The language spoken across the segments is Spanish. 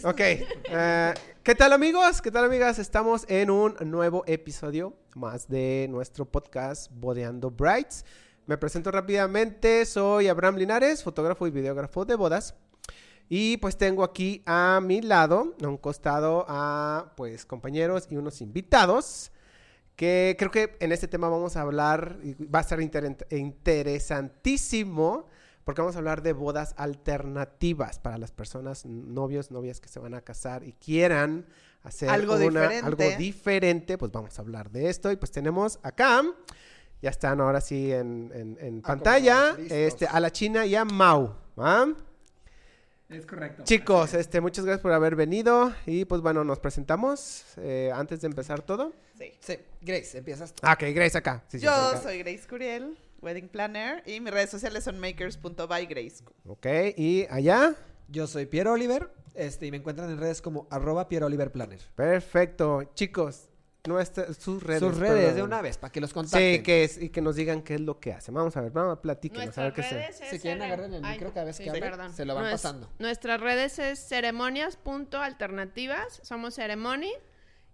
listo. Ok. eh, ¿Qué tal amigos? ¿Qué tal amigas? Estamos en un nuevo episodio más de nuestro podcast Bodeando Brights. Me presento rápidamente. Soy Abraham Linares, fotógrafo y videógrafo de bodas. Y pues tengo aquí a mi lado, a un costado, a pues compañeros y unos invitados. Que creo que en este tema vamos a hablar, y va a estar inter- interesantísimo, porque vamos a hablar de bodas alternativas para las personas, novios, novias que se van a casar y quieran hacer Algo una- diferente. algo diferente, pues vamos a hablar de esto. Y pues tenemos acá, ya están ahora sí en, en- en pantalla, este, a la China y a Mau. Es correcto. Chicos, este, muchas gracias por haber venido y pues bueno, nos presentamos eh, antes de empezar todo. Sí. Sí, Grace, empiezas tú. Ah, ok, Grace acá. Sí, Yo sí, acá. soy Grace Curiel, wedding planner, y mis redes sociales son makers.bygrace. Ok, y allá. Yo soy Piero Oliver, este, y me encuentran en redes como arroba Piero Oliver Planner. Perfecto. Chicos, nuestra- sus redes. Sus redes perdón. de una vez, para que los contacten. Sí, que es, y que nos digan qué es lo que hacen. Vamos a ver, vamos a platicar. a ver qué se... Si quieren, agarren el micro cada vez sí, que hablen, perdón. se lo van pasando. Nuestras redes es ceremonias.alternativas. Somos Ceremony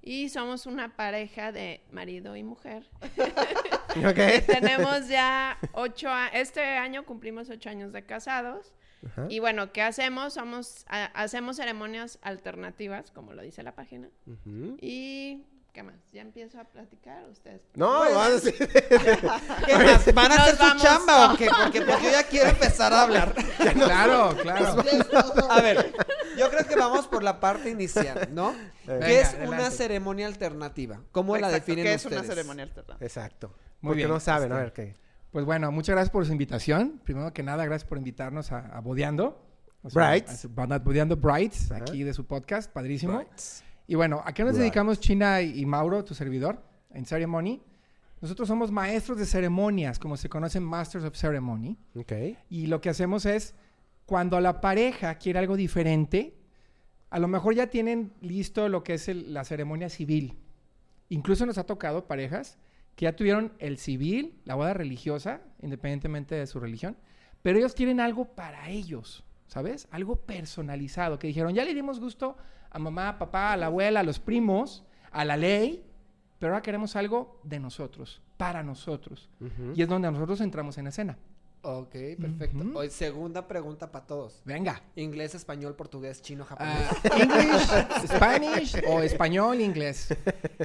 y somos una pareja de marido y mujer. Ok. Tenemos ya ocho a- Este año cumplimos ocho años de casados. Ajá. Y bueno, ¿qué hacemos? Somos, ha- hacemos ceremonias alternativas, como lo dice la página. Ujú. Y... ¿Qué más? ¿Ya empiezo a platicar? Ustedes. No, vamos a decir- ¿Qué más? ¿Van a hacer su chamba o qué? Porque pues, yo ya quiero empezar a hablar. Claro, claro. A ver, yo creo que vamos por la parte inicial, ¿no? ¿Qué Venga, es adelante. una ceremonia alternativa? ¿Cómo la definen es ustedes? una ceremonia alternativa. Exacto. Muy Porque bien, no saben, a este- ver qué. Pues bueno, muchas gracias por su invitación. Primero que nada, gracias por invitarnos a, a Bodeando. O Brights. a su banda Bodeando Brights, aquí de su podcast, padrísimo. Brights. Y bueno, ¿a qué nos Brights. dedicamos China y, Mauro, tu servidor, en Ceremony? Nosotros somos maestros de ceremonias, como se conocen Masters of Ceremony. Ok. Y lo que hacemos es, cuando la pareja quiere algo diferente, a lo mejor ya tienen listo lo que es el- la ceremonia civil. Incluso nos ha tocado parejas que ya tuvieron el civil, la boda religiosa, independientemente de su religión, pero ellos quieren algo para ellos, ¿sabes? Algo personalizado, que dijeron, ya le dimos gusto a mamá, a papá, a la abuela, a los primos, a la ley, pero ahora queremos algo de nosotros, para nosotros. Y es donde nosotros entramos en escena. Ok, perfecto. Hoy, segunda pregunta para todos. Venga. Inglés, español, portugués, chino, japonés. Ah, English, Spanish o español, inglés.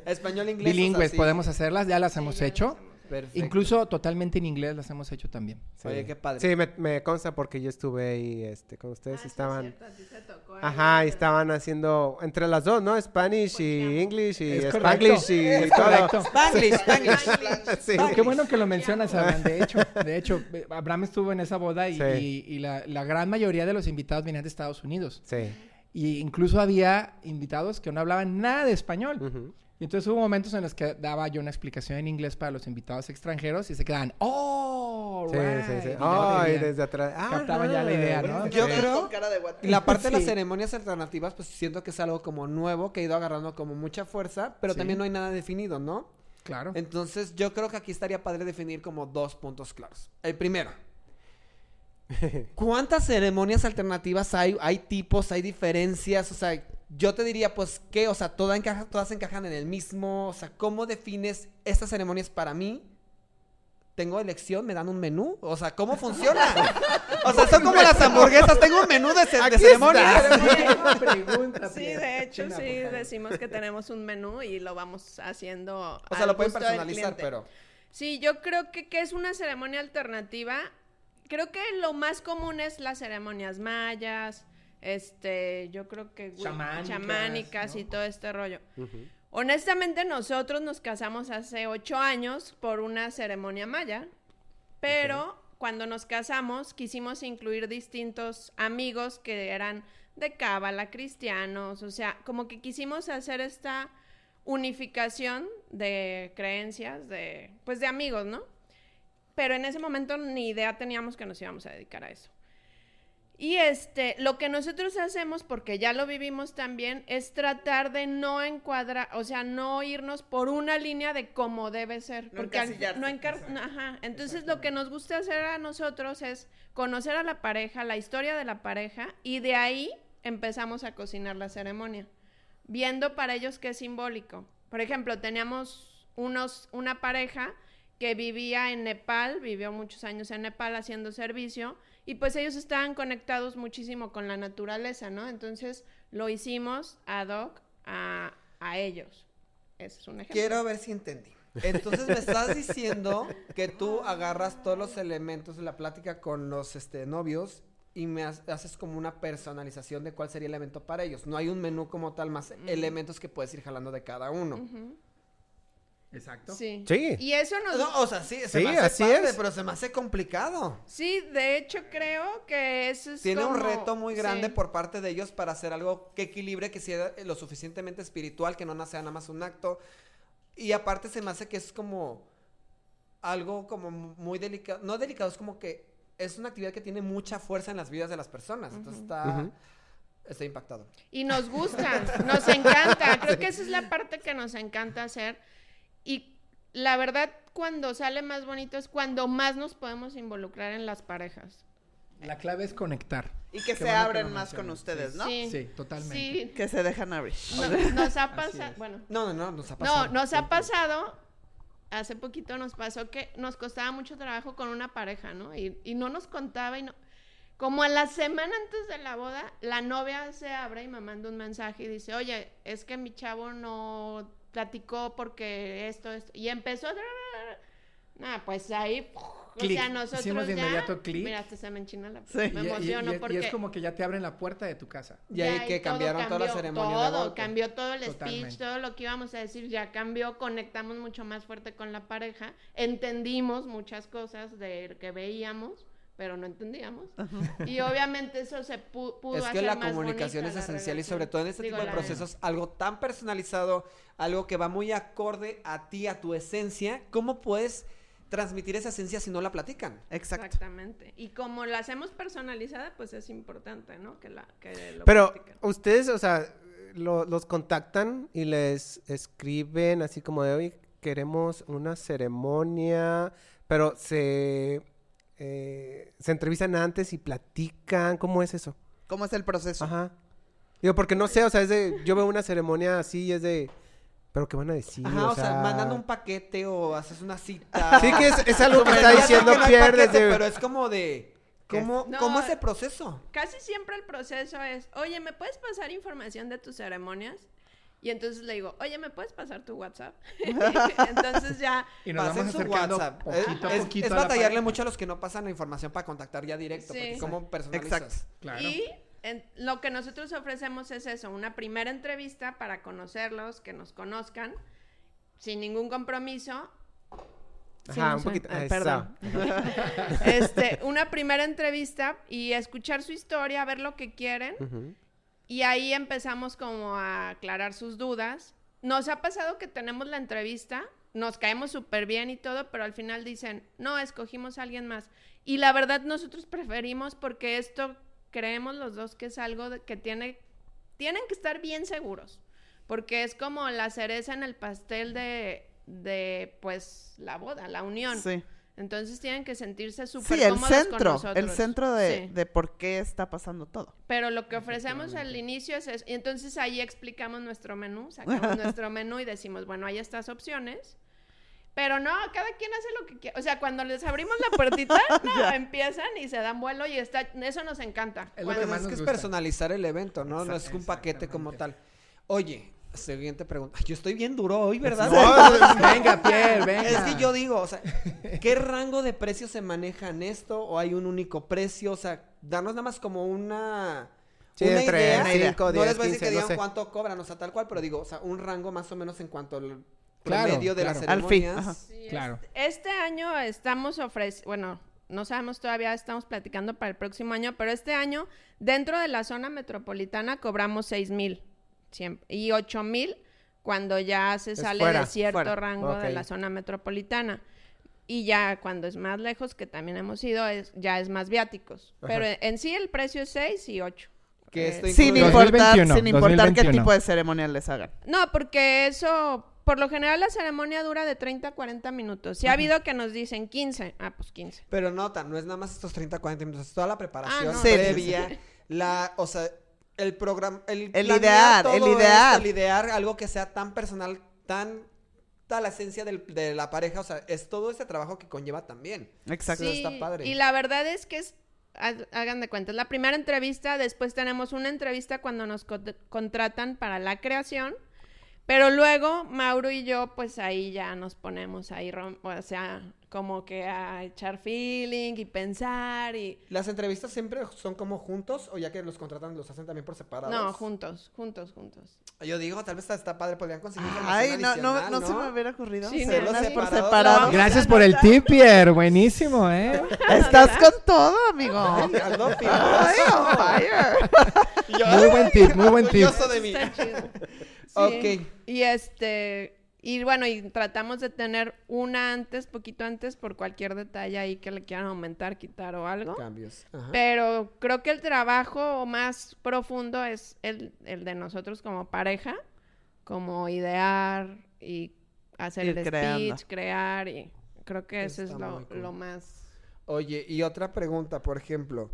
español, inglés. o sea, Bilingües sí. podemos hacerlas, ya las Sí, hemos ya hecho. Perfecto. Incluso totalmente en inglés las hemos hecho también. Sí. Oye, qué padre. Sí, me, me consta porque yo estuve ahí este, con ustedes Ah, y sí, estaban. cierto, a ti te tocó ahí. Ajá, y estaban haciendo entre las dos, ¿no? Spanish y English y Es Spanglish correcto. y Es todo. Spanglish, Spanglish. Sí. Qué bueno que lo mencionas, Abraham. De hecho, de hecho, Abraham estuvo en esa boda y, Sí. y- y la, la gran mayoría de los invitados venían de Estados Unidos. Sí. Y incluso había invitados que no hablaban nada de español. Ujú. Y entonces hubo momentos en los que daba yo una explicación en inglés para los invitados extranjeros y se quedaban, ¡oh! Sí, right", sí, sí. y Ay, veían. desde atrás. Captaban ya la idea, ¿no? Yo Sí. creo- Y la parte de las ceremonias alternativas, pues siento que es algo como nuevo, que ha ido agarrando como mucha fuerza, pero Sí. también no hay nada definido, ¿no? Claro. Entonces yo creo que aquí estaría padre definir como dos puntos claros. El primero. ¿Cuántas ceremonias alternativas hay? ¿Hay tipos? ¿Hay diferencias? O sea, yo te diría, pues, ¿qué? O sea, todas, encaja, todas encajan en el mismo. O sea, ¿cómo defines estas ceremonias para mí? ¿Tengo elección? ¿Me dan un menú? O sea, ¿cómo funciona? o sea, son como las hamburguesas. Tengo un menú de, ce- de Aquí ceremonias. Sí, de hecho, sí, decimos que tenemos un menú y lo vamos haciendo. O sea, al lo pueden personalizar, pero... Sí, yo creo que, que es una ceremonia alternativa. Creo que lo más común es las ceremonias mayas, este, yo creo que Chamánicas, chamánicas ¿no? y todo este rollo. Honestamente, nosotros nos casamos hace ocho años por una ceremonia maya, pero cuando nos casamos quisimos incluir distintos amigos que eran de cábala, cristianos, o sea, como que quisimos hacer esta unificación de creencias, de, pues de amigos, ¿no? Pero en ese momento ni idea teníamos que nos íbamos a dedicar a eso. Y este, lo que nosotros hacemos, porque ya lo vivimos también, es tratar de no encuadrar, o sea, no irnos por una línea de cómo debe ser. No porque al- no, ajá. Entonces lo que nos gusta hacer a nosotros es conocer a la pareja, la historia de la pareja, y de ahí empezamos a cocinar la ceremonia, viendo para ellos qué es simbólico. Por ejemplo, teníamos unos, una pareja que vivía en Nepal, vivió muchos años en Nepal haciendo servicio, y pues ellos estaban conectados muchísimo con la naturaleza, ¿no? Entonces lo hicimos ad hoc a, a ellos. Ese es un ejemplo. Quiero ver si entendí. Entonces me estás diciendo que tú agarras todos los elementos de la plática con los este, novios y me ha- haces como una personalización de cuál sería el evento para ellos. No hay un menú como tal, más elementos que puedes ir jalando de cada uno. Exacto. Sí. Sí. Y eso nos... No, o sea, sí, se Sí, me hace así padre, es. pero se me hace complicado. Sí, de hecho creo que eso es Tiene un reto muy grande sí. por parte de ellos para hacer algo que equilibre, que sea lo suficientemente espiritual, que no sea nada más un acto. Y aparte se me hace que es como algo como muy delicado, no delicado, es como que es una actividad que tiene mucha fuerza en las vidas de las personas. Entonces está, Ujú. está impactado. Y nos gusta, nos encanta. Creo que esa es la parte que nos encanta hacer. Y la verdad, cuando sale más bonito es cuando más nos podemos involucrar en las parejas. La clave es conectar. Y que se abren más con ustedes, Sí. ¿no? Sí, Sí, totalmente. Sí, Que se dejan abrir. no- nos ha pasado, bueno, No, no, no, nos ha pasado. no, nos ha pasado, hace poquito nos pasó que nos costaba mucho trabajo con una pareja, ¿no? Y, y no nos contaba y no... Como a la semana antes de la boda, la novia se abre y me manda un mensaje y dice, oye, es que mi chavo no platicó porque esto, esto. Y empezó... Nah, pues ahí... O Clic. sea, nosotros Hicimos de ya- inmediato clic. Mira, hasta se me enchina la Sí. Me emociono y- y porque... es como que ya te abren la puerta de tu casa. Y ahí Ya, que cambiaron toda la cambió, ceremonia Todo, cambió todo el speech, todo lo que íbamos a decir ya cambió, conectamos mucho más fuerte con la pareja, entendimos muchas cosas de que veíamos, pero no entendíamos. Y obviamente eso se pu- pudo Es que hacer la más comunicación es bonita esencial y sobre todo en este Digo, tipo de procesos, algo tan personalizado, algo que va muy acorde a ti, a tu esencia, ¿cómo puedes transmitir esa esencia si no la platican? Exacto. Exactamente. Y como la hacemos personalizada, pues es importante, ¿no? Que la que lo Pero ustedes, o sea, lo- los contactan y les escriben así como de hoy queremos una ceremonia, pero se eh, se entrevistan antes y platican, ¿cómo es eso? ¿Cómo es el proceso? Ajá. Digo, porque no sé, o sea, es de, yo veo una ceremonia así y es de, pero ¿qué van a decir? Ajá, o sea, mandando un paquete o haces una cita. Sí que es, es algo que está diciendo que no hay Pierre paquete, desde... Pero es como de, ¿cómo, No. ¿cómo es el proceso? Casi siempre el proceso es, oye, ¿me puedes pasar información de tus ceremonias? Y entonces le digo, oye, ¿me puedes pasar tu WhatsApp? entonces ya, Y nos Pasen vamos su WhatsApp. poquito es, poquito es la batallarle mucho a los que no pasan la información para contactar ya directo. Sí. Porque ¿Cómo personalizas? Exacto. Claro. y en- lo que nosotros ofrecemos es eso, una primera entrevista para conocerlos, que nos conozcan, sin ningún compromiso. Sí, Ajá, no un poquito. Eso. perdón. Este, una primera entrevista y escuchar su historia, ver lo que quieren. Ujú. Y ahí empezamos como a aclarar sus dudas. Nos ha pasado que tenemos la entrevista, nos caemos súper bien y todo, pero al final dicen, no, escogimos a alguien más. Y la verdad nosotros preferimos porque esto creemos los dos que es algo que tiene, tienen que estar bien seguros, porque es como la cereza en el pastel de, de pues, la boda, la unión. Sí. Entonces tienen que sentirse súper Sí, el cómodos con centro, el nosotros. centro de, Sí. de por qué está pasando todo. Pero lo que ofrecemos al inicio es eso. Y entonces ahí explicamos nuestro menú, sacamos nuestro menú y decimos, bueno, hay estas opciones. Pero no, cada quien hace lo que quiere. O sea, cuando les abrimos la puertita, no, empiezan y se dan vuelo y está, eso nos encanta. Es lo Cuando- que más es que es personalizar el evento, ¿no? No es un paquete como tal. Oye, siguiente pregunta. Yo estoy bien duro hoy, ¿verdad? No, venga, Pierre, venga. Es que yo digo, o sea, ¿qué rango de precios se maneja en esto? ¿O hay un único precio? O sea, darnos nada más como una, Sí, una entre idea. Una idea. cinco, no diez, les voy a decir 15, que no digan sé. cuánto cobran, o sea, tal cual, pero digo, o sea, un rango más o menos en cuanto al Claro, promedio de claro. las Al fin, ceremonias. ajá. Sí, Claro. Este, este año estamos ofreciendo, bueno, no sabemos todavía, estamos platicando para el próximo año, pero este año, dentro de la zona metropolitana, cobramos 6 mil siempre, y 8 mil cuando ya se Es sale fuera, de cierto fuera. rango de la zona metropolitana. Y ya cuando es más lejos, que también hemos ido, es, ya es más viáticos. Ajá. Pero en sí el precio es 6 y 8. Que esto Eh, Sin incluye- importar, 2021, sin importar qué 2021. tipo de ceremonia les hagan. No, porque eso, por lo general la ceremonia dura de 30 a 40 minutos. Si ha habido que nos dicen 15, ah, pues 15. Pero nota, no es nada más estos 30, 40 minutos, es toda la preparación Ah, no. Sí, sí, previa, la, o sea, el programa, el, El idear, todo el esto, idear. el idear algo que sea tan personal, tan ta la esencia del- de la pareja, o sea, es todo ese trabajo que conlleva también. Exacto. Sí. está padre. Y la verdad es que es, ha- hagan de cuenta, es la primera entrevista, después tenemos una entrevista cuando nos co- contratan para la creación, pero luego Mauro y yo, pues ahí ya nos ponemos ahí, rom- o sea, como que a echar feeling y pensar y... ¿Las entrevistas siempre son como juntos o ya que los contratan los hacen también por separado? No, juntos, juntos, juntos. Yo digo, tal vez está, padre, podrían conseguir Ay, no, no, adicional, no se me hubiera ocurrido. Sí, no, por Separados. separado. No, Gracias por el tip, Pierre. Buenísimo, ¿eh? Estás con todo, amigo. Ay, on fire. Yo, Muy buen tip, muy buen tip. de mí. Ok. Y este, y bueno, y tratamos de tener una antes, poquito antes, por cualquier detalle ahí que le quieran aumentar, quitar o algo. Cambios. Ajá. Pero creo que el trabajo más profundo es el, el de nosotros como pareja, como idear y hacer Ir el creando. speech, crear y creo que eso es lo, cool. lo más... Oye, y otra pregunta, por ejemplo,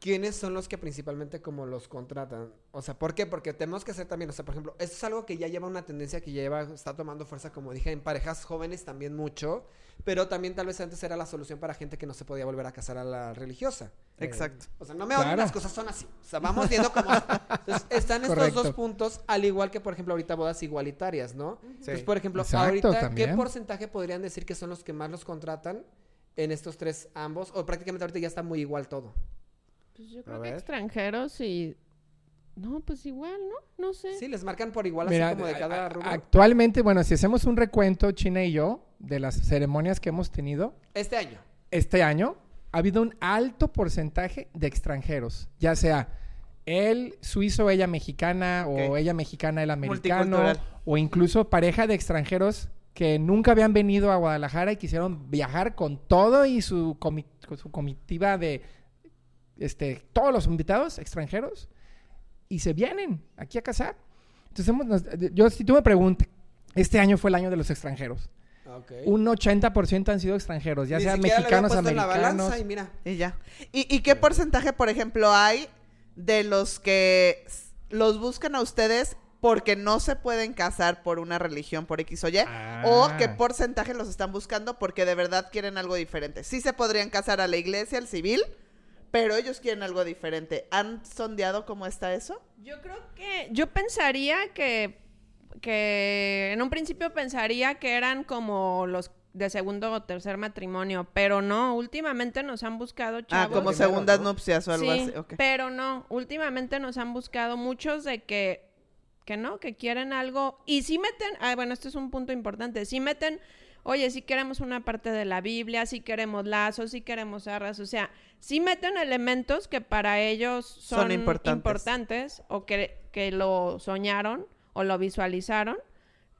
¿quiénes son los que principalmente como los contratan? O sea, ¿por qué? Porque tenemos que hacer también, o sea, por ejemplo, esto es algo que ya lleva una tendencia que lleva, está tomando fuerza, como dije, en parejas jóvenes también mucho, pero también tal vez antes era la solución para gente que no se podía volver a casar a la religiosa. Exacto. O sea, no me odien, Claro. las cosas son así. O sea, vamos viendo cómo... Entonces, están estos Correcto. dos puntos, al igual que, por ejemplo, ahorita bodas igualitarias, ¿no? Entonces, por ejemplo, Exacto, ahorita, ¿qué porcentaje podrían decir que son los que más los contratan en estos tres ambos? O prácticamente ahorita ya está muy igual todo. Pues yo A creo que ver. extranjeros y... No, pues igual, ¿no? No sé. Sí, les marcan por igual Mira, así como de a- cada rubro. actualmente, bueno, si hacemos un recuento, China y yo, de las ceremonias que hemos tenido Este año. este año, ha habido un alto porcentaje de extranjeros, ya sea él suizo, ella mexicana, o ella mexicana, él americano, o incluso pareja de extranjeros que nunca habían venido a Guadalajara y quisieron viajar con todo y su, comi- con su comitiva de este, todos los invitados extranjeros y se vienen aquí a casar. Entonces, hemos- nos- yo, si tú me preguntas, este año fue el año de los extranjeros. Ok. Un 80% han sido extranjeros, ya Ni sea mexicanos, en la americanos. balanza y mira. Y ya. ¿Y, y qué porcentaje, por ejemplo, hay de los que los buscan a ustedes porque no se pueden casar por una religión, por X o Y? ¿O Ah. qué porcentaje los están buscando porque de verdad quieren algo diferente? Sí se podrían casar a la iglesia, al civil, pero ellos quieren algo diferente. ¿Han sondeado cómo está eso? Yo creo que, yo pensaría que, que en un principio pensaría que eran como los de segundo o tercer matrimonio, pero no, últimamente nos han buscado Ah, chavos. como Primero, segundas ¿no? nupcias o algo Sí, así. pero no, últimamente nos han buscado muchos de que, que no, que quieren algo, y sí meten, ah, bueno, esto es un punto importante, sí meten, oye, sí queremos una parte de la Biblia, sí queremos lazos, sí queremos arras, o sea, sí meten elementos que para ellos son, Son importantes. importantes, o que, que lo soñaron o lo visualizaron,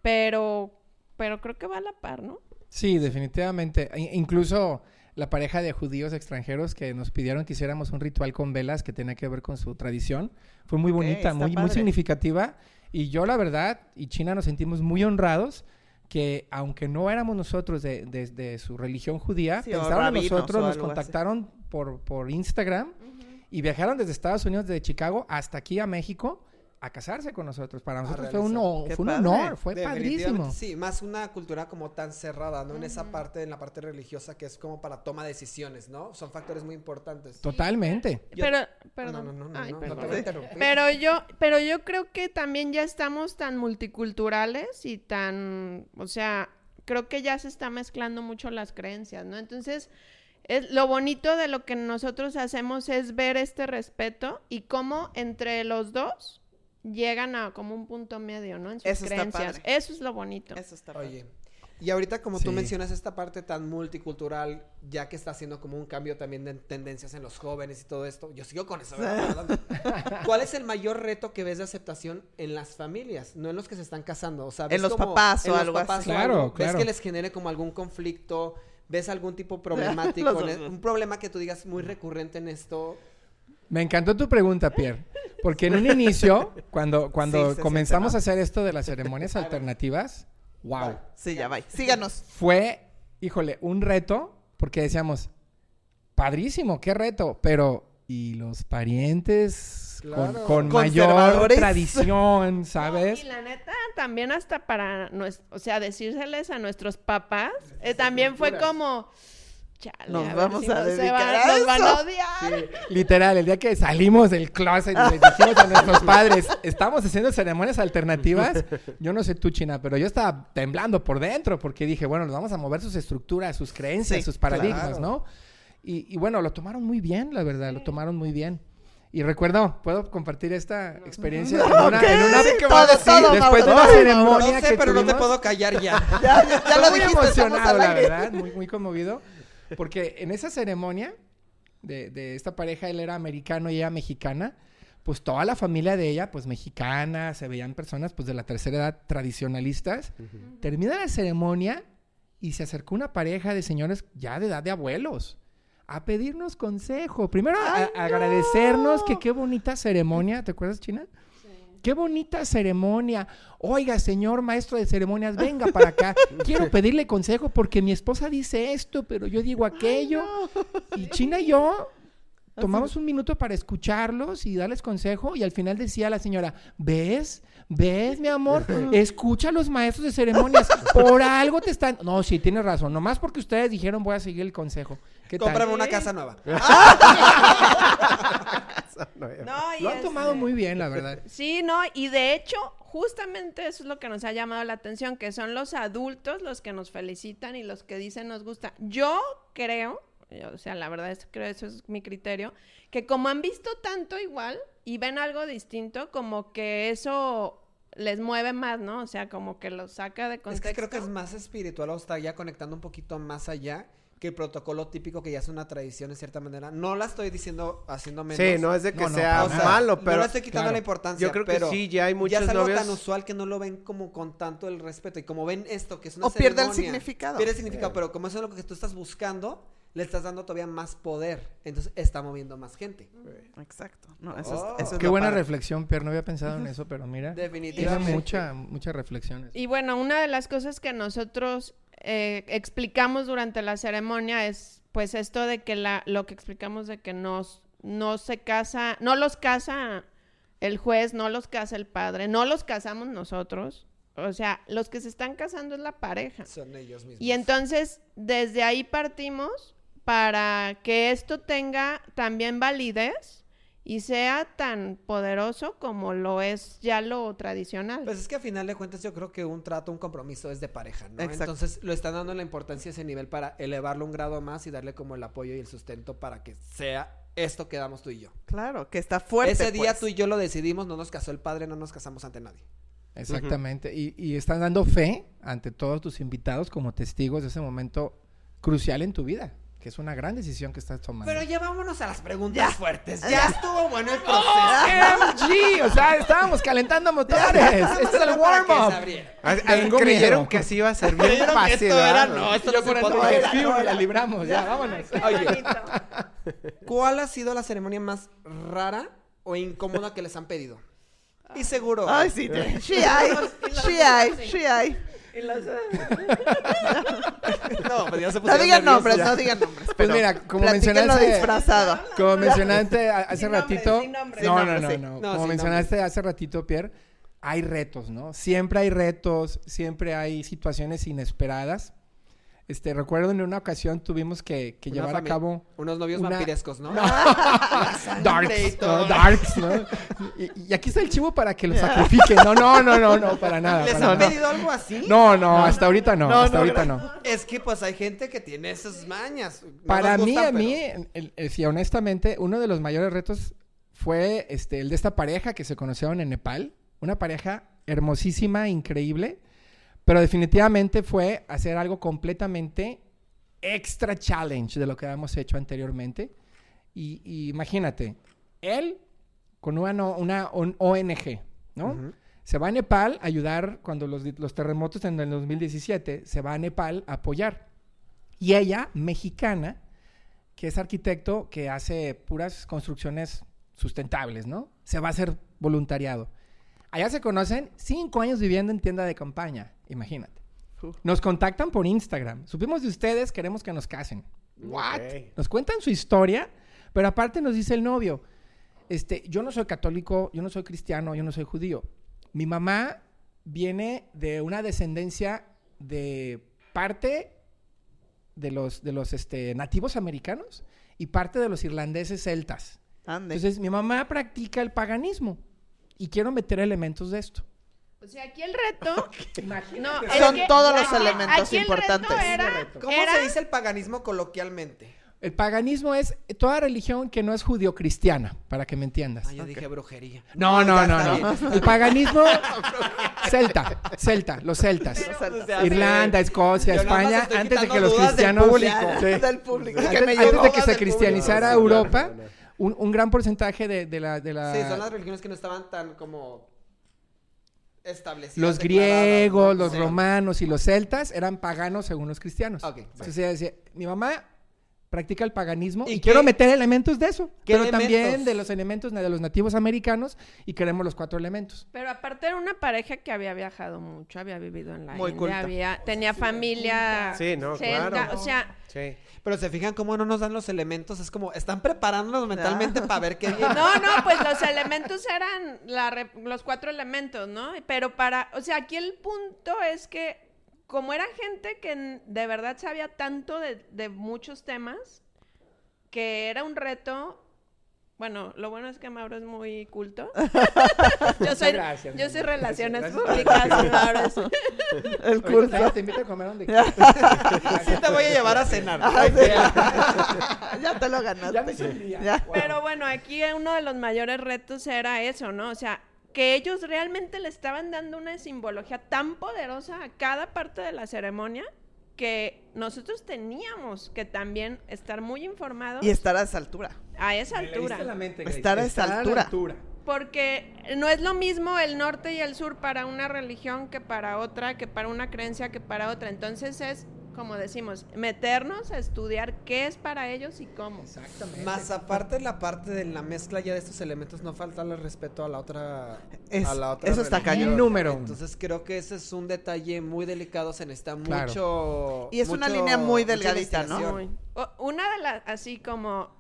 pero, pero creo que va a la par, ¿no? Sí, definitivamente. Incluso la pareja de judíos extranjeros que nos pidieron que hiciéramos un ritual con velas que tenía que ver con su tradición. Fue muy bonita, muy, muy significativa. Y yo, la verdad, y China nos sentimos muy honrados que aunque no éramos nosotros de, de- de su religión judía, Sí, pensaron en nosotros, nos contactaron por, por Instagram y viajaron desde Estados Unidos, de Chicago, hasta aquí a México a casarse con nosotros. Para nosotros fue fue un honor, fue Definitivamente, padrísimo. Sí, más una cultura como tan cerrada, ¿no? En esa parte, en la parte religiosa que es como para toma de decisiones, ¿no? Son factores muy importantes. Totalmente. Yo- Pero, No, perdón. no, no, no, Ay, no, no perdón. te voy a interrumpir. Pero yo, pero yo creo que también ya estamos tan multiculturales y tan, o sea, creo que ya se está mezclando mucho las creencias, ¿no? Entonces, es, lo bonito de lo que nosotros hacemos es ver este respeto y cómo entre los dos llegan a como un punto medio, ¿no? En sus Eso está creencias. padre. Eso es lo bonito. Eso está padre. Oye, y ahorita como tú Sí. mencionas esta parte tan multicultural, ya que está haciendo como un cambio también de tendencias en los jóvenes y todo esto, yo sigo con eso. ¿verdad? ¿Cuál es el mayor reto que ves de aceptación en las familias, no en los que se están casando? O sea, En ¿ves los como- papás o en los algo papás así. o Claro, algo? claro. ¿Ves que les genere como algún conflicto? ¿Ves algún tipo problemático? Los un problema que tú digas muy recurrente en esto. Me encantó tu pregunta, Pierre. Porque en un inicio, cuando, cuando Sí, comenzamos siente, a hacer esto de las ceremonias alternativas, wow, Sí, ya va. Síganos. fue, híjole, un reto, porque decíamos, padrísimo, qué reto, pero y los parientes con- Claro. con, mayor tradición, No, ¿sabes? y la neta, también hasta para, nues- o sea, decírseles a nuestros papás, eh, también fue como, chale, Nos ver vamos si a no se dedicar van- a nos van a eso. odiar. Literal, el día que salimos del closet y les dijimos a nuestros padres, estamos haciendo ceremonias alternativas, yo no sé tú, China, pero yo estaba temblando por dentro porque dije, bueno, nos vamos a mover sus estructuras, sus creencias, Sí, sus paradigmas, claro. ¿no? Y, y bueno, lo tomaron muy bien, la verdad, lo tomaron muy bien. Y recuerdo, puedo compartir esta experiencia en una, en una- Sí, ¿qué todo, a decir? todo, después de una ceremonia No sé, que pero no te tuvimos. puedo callar ya. Ya, ya, ya lo muy dijiste, emocionado, la verdad, muy, muy conmovido. Porque en esa ceremonia de, de esta pareja, él era americano y ella mexicana, pues toda la familia de ella, pues mexicana, se veían personas pues de la tercera edad tradicionalistas. Termina la ceremonia y se acercó una pareja de señores ya de edad de abuelos a pedirnos consejo. Primero a, ¡Ay, a agradecernos no! que qué bonita ceremonia, ¿te acuerdas, China? Qué bonita ceremonia. Oiga, señor maestro de ceremonias, venga para acá. Quiero pedirle consejo porque mi esposa dice esto, pero yo digo aquello. Y China y yo tomamos un minuto para escucharlos y darles consejo y al final decía la señora, ¿ves? ¿Ves, mi amor? Escucha a los maestros de ceremonias. Por algo te están... No, sí, tienes razón. Nomás porque ustedes dijeron voy a seguir el consejo. ¿Qué tal? Cómprame una casa nueva. No, y Lo han este- tomado muy bien, la verdad. Sí, no, y de hecho, justamente eso es lo que nos ha llamado la atención, que son los adultos los que nos felicitan y los que dicen nos gusta. Yo creo, o sea, la verdad es que creo, eso es mi criterio, que como han visto tanto igual y ven algo distinto, como que eso les mueve más, ¿no? O sea, como que los saca de Es contexto. que creo que es más espiritual o está ya conectando un poquito más allá que el protocolo típico que ya es una tradición en cierta manera. No la estoy diciendo haciendo menos. Sí, no es de que No, no, sea O sea, malo, no pero le estoy quitando claro. la importancia. yo creo que pero sí, ya hay ya muchos es algo novios. tan usual que no lo ven como con tanto el respeto. Y como ven esto, que es una O pierde el significado. Pierde el significado, pero como eso es lo que tú estás buscando, le estás dando todavía más poder. Entonces está moviendo más gente. Exacto. No, eso es, Oh. eso es Qué buena padre. reflexión, Pierre. No había pensado en eso, pero mira. Tiene Definitivamente. mucha, muchas reflexiones. Y bueno, una de las cosas que nosotros eh, explicamos durante la ceremonia es pues esto de que la, lo que explicamos de que nos, no se casa, no los casa el juez, no los casa el padre, no los casamos nosotros. O sea, los que se están casando es la pareja. Son ellos mismos. Y entonces, desde ahí partimos para que esto tenga también validez y sea tan poderoso como lo es ya lo tradicional. Pues es que a final de cuentas yo creo que un trato, un compromiso es de pareja, ¿no? Exacto. Entonces lo están dando la importancia a ese nivel para elevarlo un grado más y darle como el apoyo y el sustento para que sea esto que damos tú y yo. Claro, que está fuerte. Ese día pues. tú y yo lo decidimos, no nos casó el padre, no nos casamos ante nadie. Exactamente. y, y están dando fe ante todos tus invitados como testigos de ese momento crucial en tu vida, que es una gran decisión que estás tomando. Pero ya vámonos a las preguntas Ya. fuertes. Ya, Ya. estuvo bueno el ¡Oh, proceso. OMG! O sea, estábamos calentando motores. Este es el warm-up. Creyeron miedo. que así iba a ser que esto era- no, esto Yo no el dije, "Fiu, la libramos, ya, vámonos. Oye, ¿cuál ha sido la ceremonia más rara o incómoda que les han pedido? Y seguro. Ay, sí. Sí hay. Sí hay. Sí hay. No, pues ya se No digan nombres, ya. no digan nombres. Pues mira, como mencionaste, disfrazado. como mencionaste hace ratito, no, no, no, no, No, como mencionaste hace ratito, Pierre, hay retos, ¿no? Siempre hay retos, siempre hay situaciones inesperadas. Este, recuerdo en una ocasión tuvimos que, llevar a cabo Unos novios una- vampirescos, ¿no? darks, ¿no? Darks, ¿no? Y, y aquí está el chivo para que lo sacrifique. No, no, no, no, no, para nada. ¿Les para han nada. pedido algo así? No, no, hasta ahorita no, No, hasta no, ahorita no. Es que pues hay gente que tiene esas mañas. No Para mí, gustan, a mí, pero- el- el- sí, honestamente, uno de los mayores retos fue este, el de esta pareja que se conocieron en Nepal. Una pareja hermosísima, increíble. Pero definitivamente fue hacer algo completamente extra challenge de lo que habíamos hecho anteriormente. Y, y imagínate, él con una, ONG, ¿no? Se va a Nepal a ayudar cuando los, los terremotos en el 2017, se va a Nepal a apoyar. Y ella, mexicana, que es arquitecto, que hace puras construcciones sustentables, ¿no? Se va a hacer voluntariado. Allá se conocen cinco años viviendo en tienda de campaña, imagínate. Nos contactan por Instagram. Supimos de ustedes, queremos que nos casen. ¿What? Nos cuentan su historia, Pero aparte nos dice el novio, este, yo no soy católico, yo no soy cristiano, yo no soy judío. Mi mamá viene de una descendencia de parte de los, de los este, nativos americanos y parte de los irlandeses celtas. Ande. Entonces, mi mamá practica el paganismo y quiero meter elementos de esto. O sea, aquí el reto. No, es Son que- todos los aquí- elementos aquí el importantes. reto era- ¿Cómo era- se dice el paganismo coloquialmente? El paganismo es toda religión que no es judío-cristiana, para que me entiendas. Ah, yo dije brujería. No, no, no, no. El paganismo celta, celta, los celtas. O sea, Irlanda, Escocia, España, antes de que los del cristianos público. Sí. Del público. Antes, que me antes llegó. de que se cristianizara público. Europa, No, no, no. Un, un gran porcentaje de, de la, de la- Sí, son las religiones que no estaban tan como establecidas. los griegos, los romanos y los celtas eran paganos según los cristianos. Ok, Entonces ella decía, mi mamá practica el paganismo ¿Y quiero meter elementos de eso, pero también de los elementos de los nativos americanos y queremos los cuatro elementos. Pero aparte era una pareja que había viajado mucho, había vivido en la Muy India, culta. había, tenía familia. Sí, no, claro. O sea, Sí. Pero se fijan cómo no nos dan los elementos, es como están preparándonos mentalmente para ver qué viene. no, no, pues los elementos eran la re- los cuatro elementos, ¿no? Pero para, o sea, aquí el punto es que como era gente que de verdad sabía tanto de, de muchos temas, que era un reto. Bueno, lo bueno es que Mauro es muy culto. yo soy, gracias, mi yo soy relaciones Gracias. públicas y Mauro es- El curso. Ahorita Te invito a comer donde Sí te voy a llevar a cenar. ya te lo ganaste. Ya me sentía. Ya. Wow. Pero bueno, aquí uno de los mayores retos era eso, ¿no? O sea, que ellos realmente le estaban dando una simbología tan poderosa a cada parte de la ceremonia que nosotros teníamos que también estar muy informados Y estar a esa altura. a esa altura. la mente, Grace. Estar a esa altura. Porque no es lo mismo el norte y el sur para una religión que para otra, que para una creencia que para otra. Entonces es, como decimos, meternos a estudiar qué es para ellos y cómo. Exactamente. Más aparte la parte de la mezcla ya de estos elementos, no faltarle respeto a la otra. Es- a la otra eso está cañón. Número. Entonces creo que ese es un detalle muy delicado, se necesita Claro. mucho. Y es una línea muy delgadita, ¿no? Muy. O- una de las, así como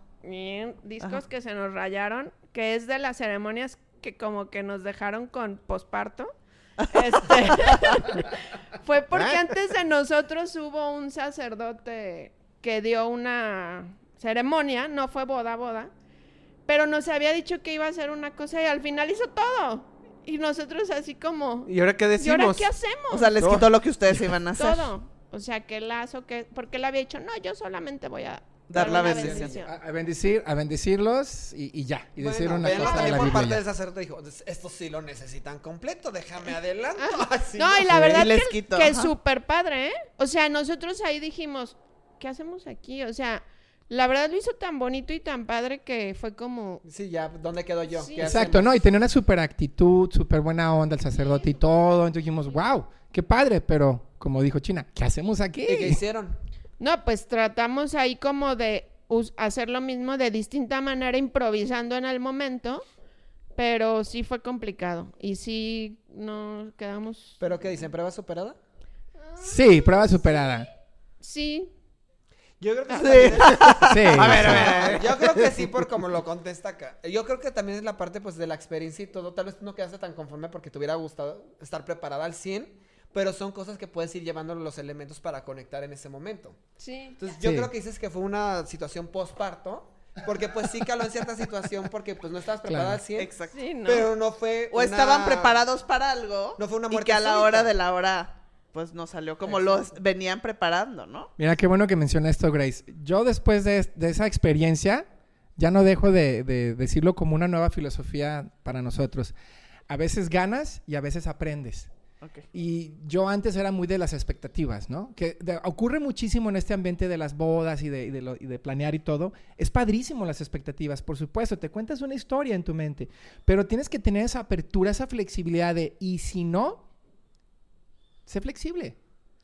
discos Ajá. que se nos rayaron, que es de las ceremonias que como que nos dejaron con posparto. Este, fue porque antes de nosotros hubo un sacerdote que dio una ceremonia, no fue boda, boda, pero nos había dicho que iba a hacer una cosa y al final hizo todo. Y nosotros así como, ¿Y ahora qué ¿y decimos? ahora qué hacemos? O sea, les quitó lo que ustedes iban a hacer. todo. O sea, que lazo, que porque él había dicho, no, yo solamente voy a Dar la bendición. A, a bendecir, a bendecirlos y, y ya. Y decir una pero cosa de también la por Biblia. parte del sacerdote dijo, esto sí lo necesitan completo, déjame adelanto. Así No, y la Sí, verdad y les que, quito, que ajá. súper padre, ¿eh? O sea, nosotros ahí dijimos, ¿qué hacemos aquí? O sea, la verdad lo hizo tan bonito y tan padre que fue como... Sí, ya, ¿dónde quedo yo? Sí. ¿Qué Exacto, hacemos? ¿no? Y tenía una super actitud, súper buena onda el sacerdote y todo. Entonces dijimos, wow, qué padre. Pero, como dijo China, ¿qué hacemos aquí? ¿Y qué hicieron? No, pues tratamos ahí como de us- hacer lo mismo de distinta manera, improvisando en el momento, pero sí fue complicado. Y sí nos quedamos... ¿Pero qué dicen? ¿Prueba superada? Sí, prueba superada. Sí, Yo creo que Sí. también es- Sí. A ver, sí. a ver, yo creo que sí por como lo contesta acá. Yo creo que también es la parte pues de la experiencia y todo. Tal vez tú no quedaste tan conforme porque te hubiera gustado estar preparada al 100, pero son cosas que puedes ir llevando los elementos para conectar en ese momento. sí. Entonces, yo Sí. creo que dices que fue una situación postparto, porque pues sí caló en cierta situación porque pues no estabas preparada Claro. al 100, Exacto. Sí, ¿no? pero no fue O una- estaban preparados para algo. No fue una Y muerte que a la súbita. hora de la hora, pues no salió como los venían preparando, ¿no? Mira, qué bueno que menciona esto, Grace. Yo después de, de esa experiencia, ya no dejo de, de decirlo como una nueva filosofía para nosotros. A veces ganas y a veces aprendes. Y yo antes era muy de las expectativas, ¿no? Que de- ocurre muchísimo en este ambiente de las bodas y de, y de lo- y de planear y todo. Es padrísimo las expectativas, por supuesto. Te cuentas una historia en tu mente. Pero tienes que tener esa apertura, esa flexibilidad de, y si no, sé flexible.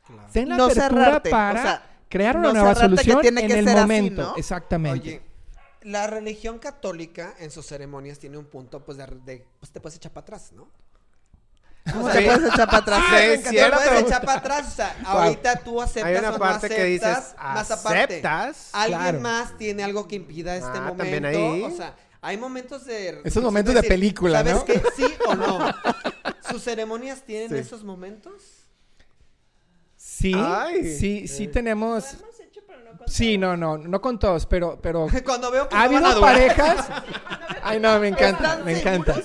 Claro. Ten la No apertura cerrarte, para o sea, crear una no nueva que solución en el ser así, momento. ¿no? Exactamente. Oye, la religión católica en sus ceremonias tiene un punto pues de, de- pues te puedes echar para atrás, ¿no? ¿Cómo te puedes echar para atrás? Sí, es Te cierto. puedes echar para atrás, o sea, ahorita tú aceptas Hay una o no parte que dices, aceptas, más aparte. ¿aceptas? Alguien Claro. más tiene algo que impida este Ah, momento. también ahí. O sea, hay momentos de. Esos momentos de película, ¿sabes ¿no? qué? ¿Sí o no? ¿Sus ceremonias tienen Sí. esos momentos? Sí, Ay. sí, sí tenemos... Sí, no, no, no con todos, pero, pero Cuando veo que ha no van a habido parejas. Ay, no, me encanta, ¿Están me encanta.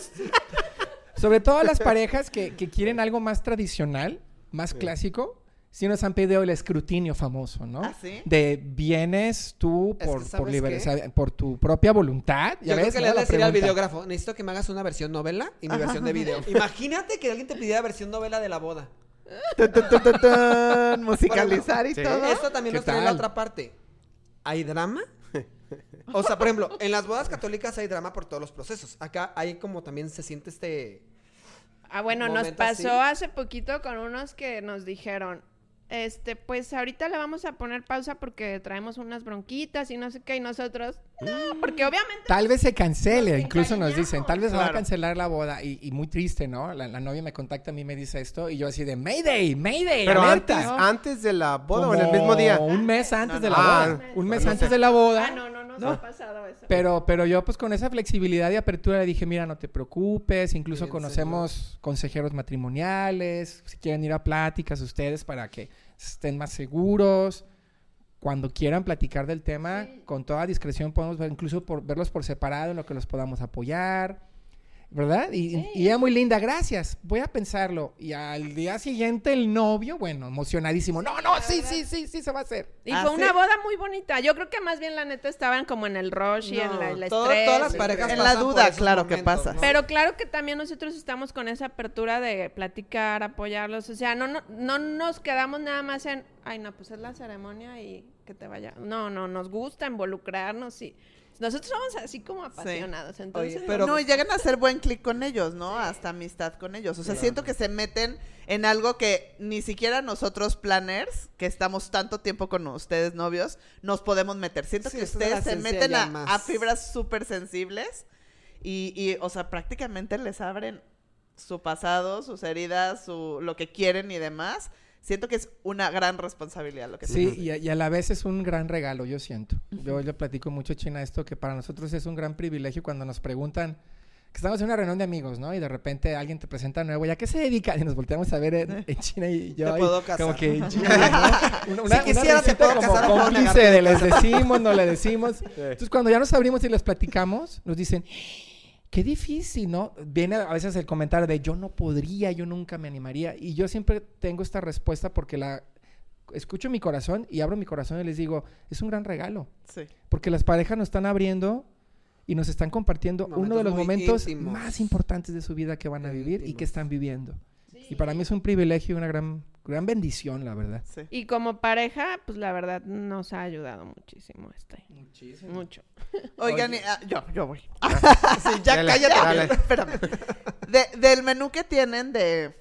Sobre todo las parejas que, que quieren algo más tradicional, más clásico, sí nos han pedido el escrutinio famoso, ¿no? ¿Ah, sí? De vienes tú Es que, por, por, ¿sabes liber- por tu propia voluntad. Yo ¿ya creo ves, que no? le voy a decir al videógrafo, necesito que me hagas una versión novela y mi versión de video. Imagínate que alguien te pidiera versión novela de la boda. Tun, tun, tun, tun, tun, Musicalizar y Sí. todo. Esto también ¿Qué nos trae la otra parte. ¿Hay drama? O sea, por ejemplo, en las bodas católicas hay drama por todos los procesos. Acá hay como también se siente este... Ah, bueno, nos pasó así. hace poquito con unos que nos dijeron, este, pues ahorita le vamos a poner pausa porque traemos unas bronquitas y no sé qué, y nosotros, no, porque obviamente... Tal vez se cancele, Nos incluso nos dicen, tal vez se va a Claro. cancelar la boda. Y, y muy triste, ¿no? La, la novia me contacta a mí y me dice esto, y yo así de, Mayday, Mayday, Pero alerta". antes, antes de la boda o en el mismo día. Un mes antes No, de la Ah, boda. un mes no antes sé. de la boda. Ah, no, no, no, ha pasado eso. Pero, pero yo pues con esa flexibilidad y apertura le dije, mira, no te preocupes, incluso Bien, conocemos consejeros matrimoniales, si quieren ir a pláticas ustedes para que estén más seguros. Cuando quieran platicar del tema, Sí. con toda discreción podemos ver, incluso por, verlos por separado en lo que los podamos apoyar. ¿Verdad? Y, Sí. y ella muy linda, gracias, voy a pensarlo. Y al día siguiente el novio, bueno, emocionadísimo, no, no, sí, sí, sí, sí, se va a hacer. Y ¿Ah, fue sí? una boda muy bonita. Yo creo que más bien la neta estaban como en el rush y en la, el todo- estrés. todas las parejas En la duda, claro que pasa. ¿no? Pero claro que también nosotros estamos con esa apertura de platicar, apoyarlos. O sea, no, no, no nos quedamos nada más en, ay, no, pues es la ceremonia y que te vaya. No, no, nos gusta involucrarnos y nosotros somos así como apasionados. Entonces, Oye, pero- no, y llegan a hacer buen clic con ellos, ¿no? Hasta amistad con ellos. O sea, siento que se meten en algo que ni siquiera nosotros planners, que estamos tanto tiempo con ustedes novios, nos podemos meter. Siento Sí, que ustedes se meten a fibras súper sensibles y, y, o sea, prácticamente les abren su pasado, sus heridas, su, lo que quieren y demás. Siento que es una gran responsabilidad lo que Sí, y a, y a la vez es un gran regalo, yo siento. Yo le platico mucho a China esto, que para nosotros es un gran privilegio cuando nos preguntan, que estamos en una reunión de amigos, ¿no? Y de repente alguien te presenta nuevo, ¿y a qué se dedica? Y nos volteamos a ver en, en China y yo. Te puedo casar. Como que China, ¿no? Una, Si quisiera, te puedo como casar, puedo cómplice de les decimos, no le decimos. Entonces cuando ya nos abrimos y les platicamos, nos dicen... Qué difícil, ¿no? Viene a veces el comentario de yo no podría, yo nunca me animaría. Y yo siempre tengo esta respuesta porque la escucho mi corazón y abro mi corazón y les digo, es un gran regalo. Sí. Porque las parejas nos están abriendo y nos están compartiendo uno de los momentos íntimos. más importantes de su vida que van a vivir y que están viviendo. Y para mí es un privilegio y una gran, gran bendición, la verdad. Sí. Y como pareja, pues la verdad nos ha ayudado muchísimo este. Mucho. Oigan, y- ah, yo, yo voy. Sí, ya Dale, cállate. dale. Espérame. De- del menú que tienen de,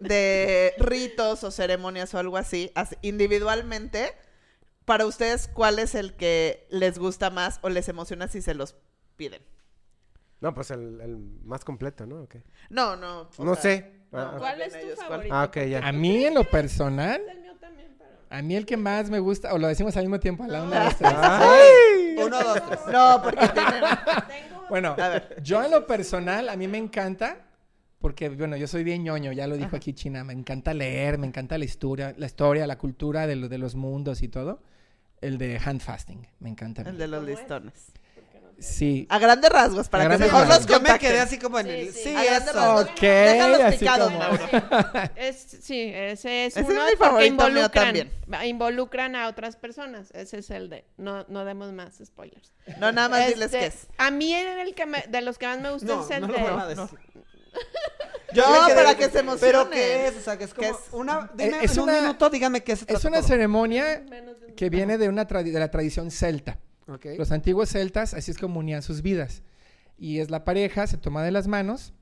de ritos o ceremonias o algo así, así, individualmente, para ustedes, ¿cuál es el que les gusta más o les emociona si se los piden? No, pues el, el más completo, ¿no? ¿O qué? No, no. No sea, sé. Ah, ¿Cuál es tu favorito? Ah, ok, ya. A mí en lo personal, El mío también, pero... a mí el que más me gusta, o lo decimos al mismo tiempo, a la una, dos, tres. Ay. Uno, dos, tres. No, porque. Tengo... Bueno, A ver. yo en lo personal, a mí me encanta, porque, bueno, yo soy bien ñoño, ya lo dijo aquí China, me encanta leer, me encanta la historia, la historia, la cultura de, lo- de los mundos y todo. El de hand fasting, me encanta. El de los listones. Sí. A grandes rasgos, para A que mejor rasgos. los Yo me quedé así como en Sí, el... sí. Sí, A grandes eso. rasgos. Ok, Déjalos así picados, como- Mauro. Es, sí, ese es Ese es uno mi porque favorito, mío involucran, también. involucran a otras personas. Ese es el de, no, no demos más spoilers. No, nada más diles Este, qué es. A mí en el que me- de los que más me gusta No, es el no lo de... a decir. No, para que se emocionen. ¿Pero qué es? O sea, que es ¿Qué como es? una... Dime, Es en una- un minuto, dígame qué se Es trata una todo. ceremonia que viene de, una tradi- de la tradición celta. Los antiguos celtas así es como unían sus vidas. Y es la pareja, se toma de las manos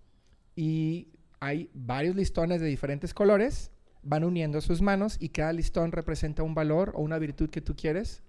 y hay varios listones de diferentes colores, van uniendo sus manos y cada listón representa un valor o una virtud que tú quieres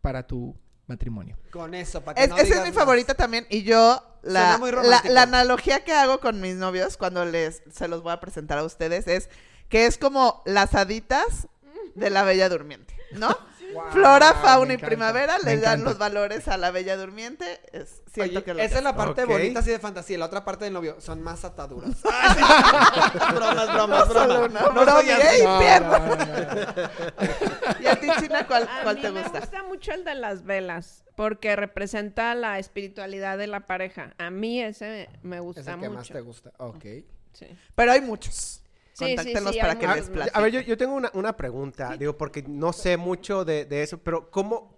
para tu matrimonio. Con eso, para que Es- no esa es digas mi más. favorita también. Y yo, la, Suena muy la, la analogía que hago con mis novios cuando les se los voy a presentar a ustedes es que es como las haditas de la bella durmiente, ¿no? Flora, fauna y primavera me le dan los valores a la bella durmiente. Es, siento Oye, que lo esa es la parte bonita así de fantasía. La otra parte del novio son más ataduras. bromas, bromas, No bromas. una No broma, soy así. ¡ey, No, pierna! no, no, no. ¿Y a ti, China, cuál, A cuál mí te me gusta? gusta mucho el de las velas, porque representa la espiritualidad de la pareja. A mí ese me Es gusta el que mucho. más te gusta. Ok. Sí. Pero hay muchos. Sí, sí, Contáctenlos sí, para que les muchos. platiquen. a ver, yo, yo tengo una, una pregunta, digo, porque no sé mucho de, de eso, pero ¿cómo,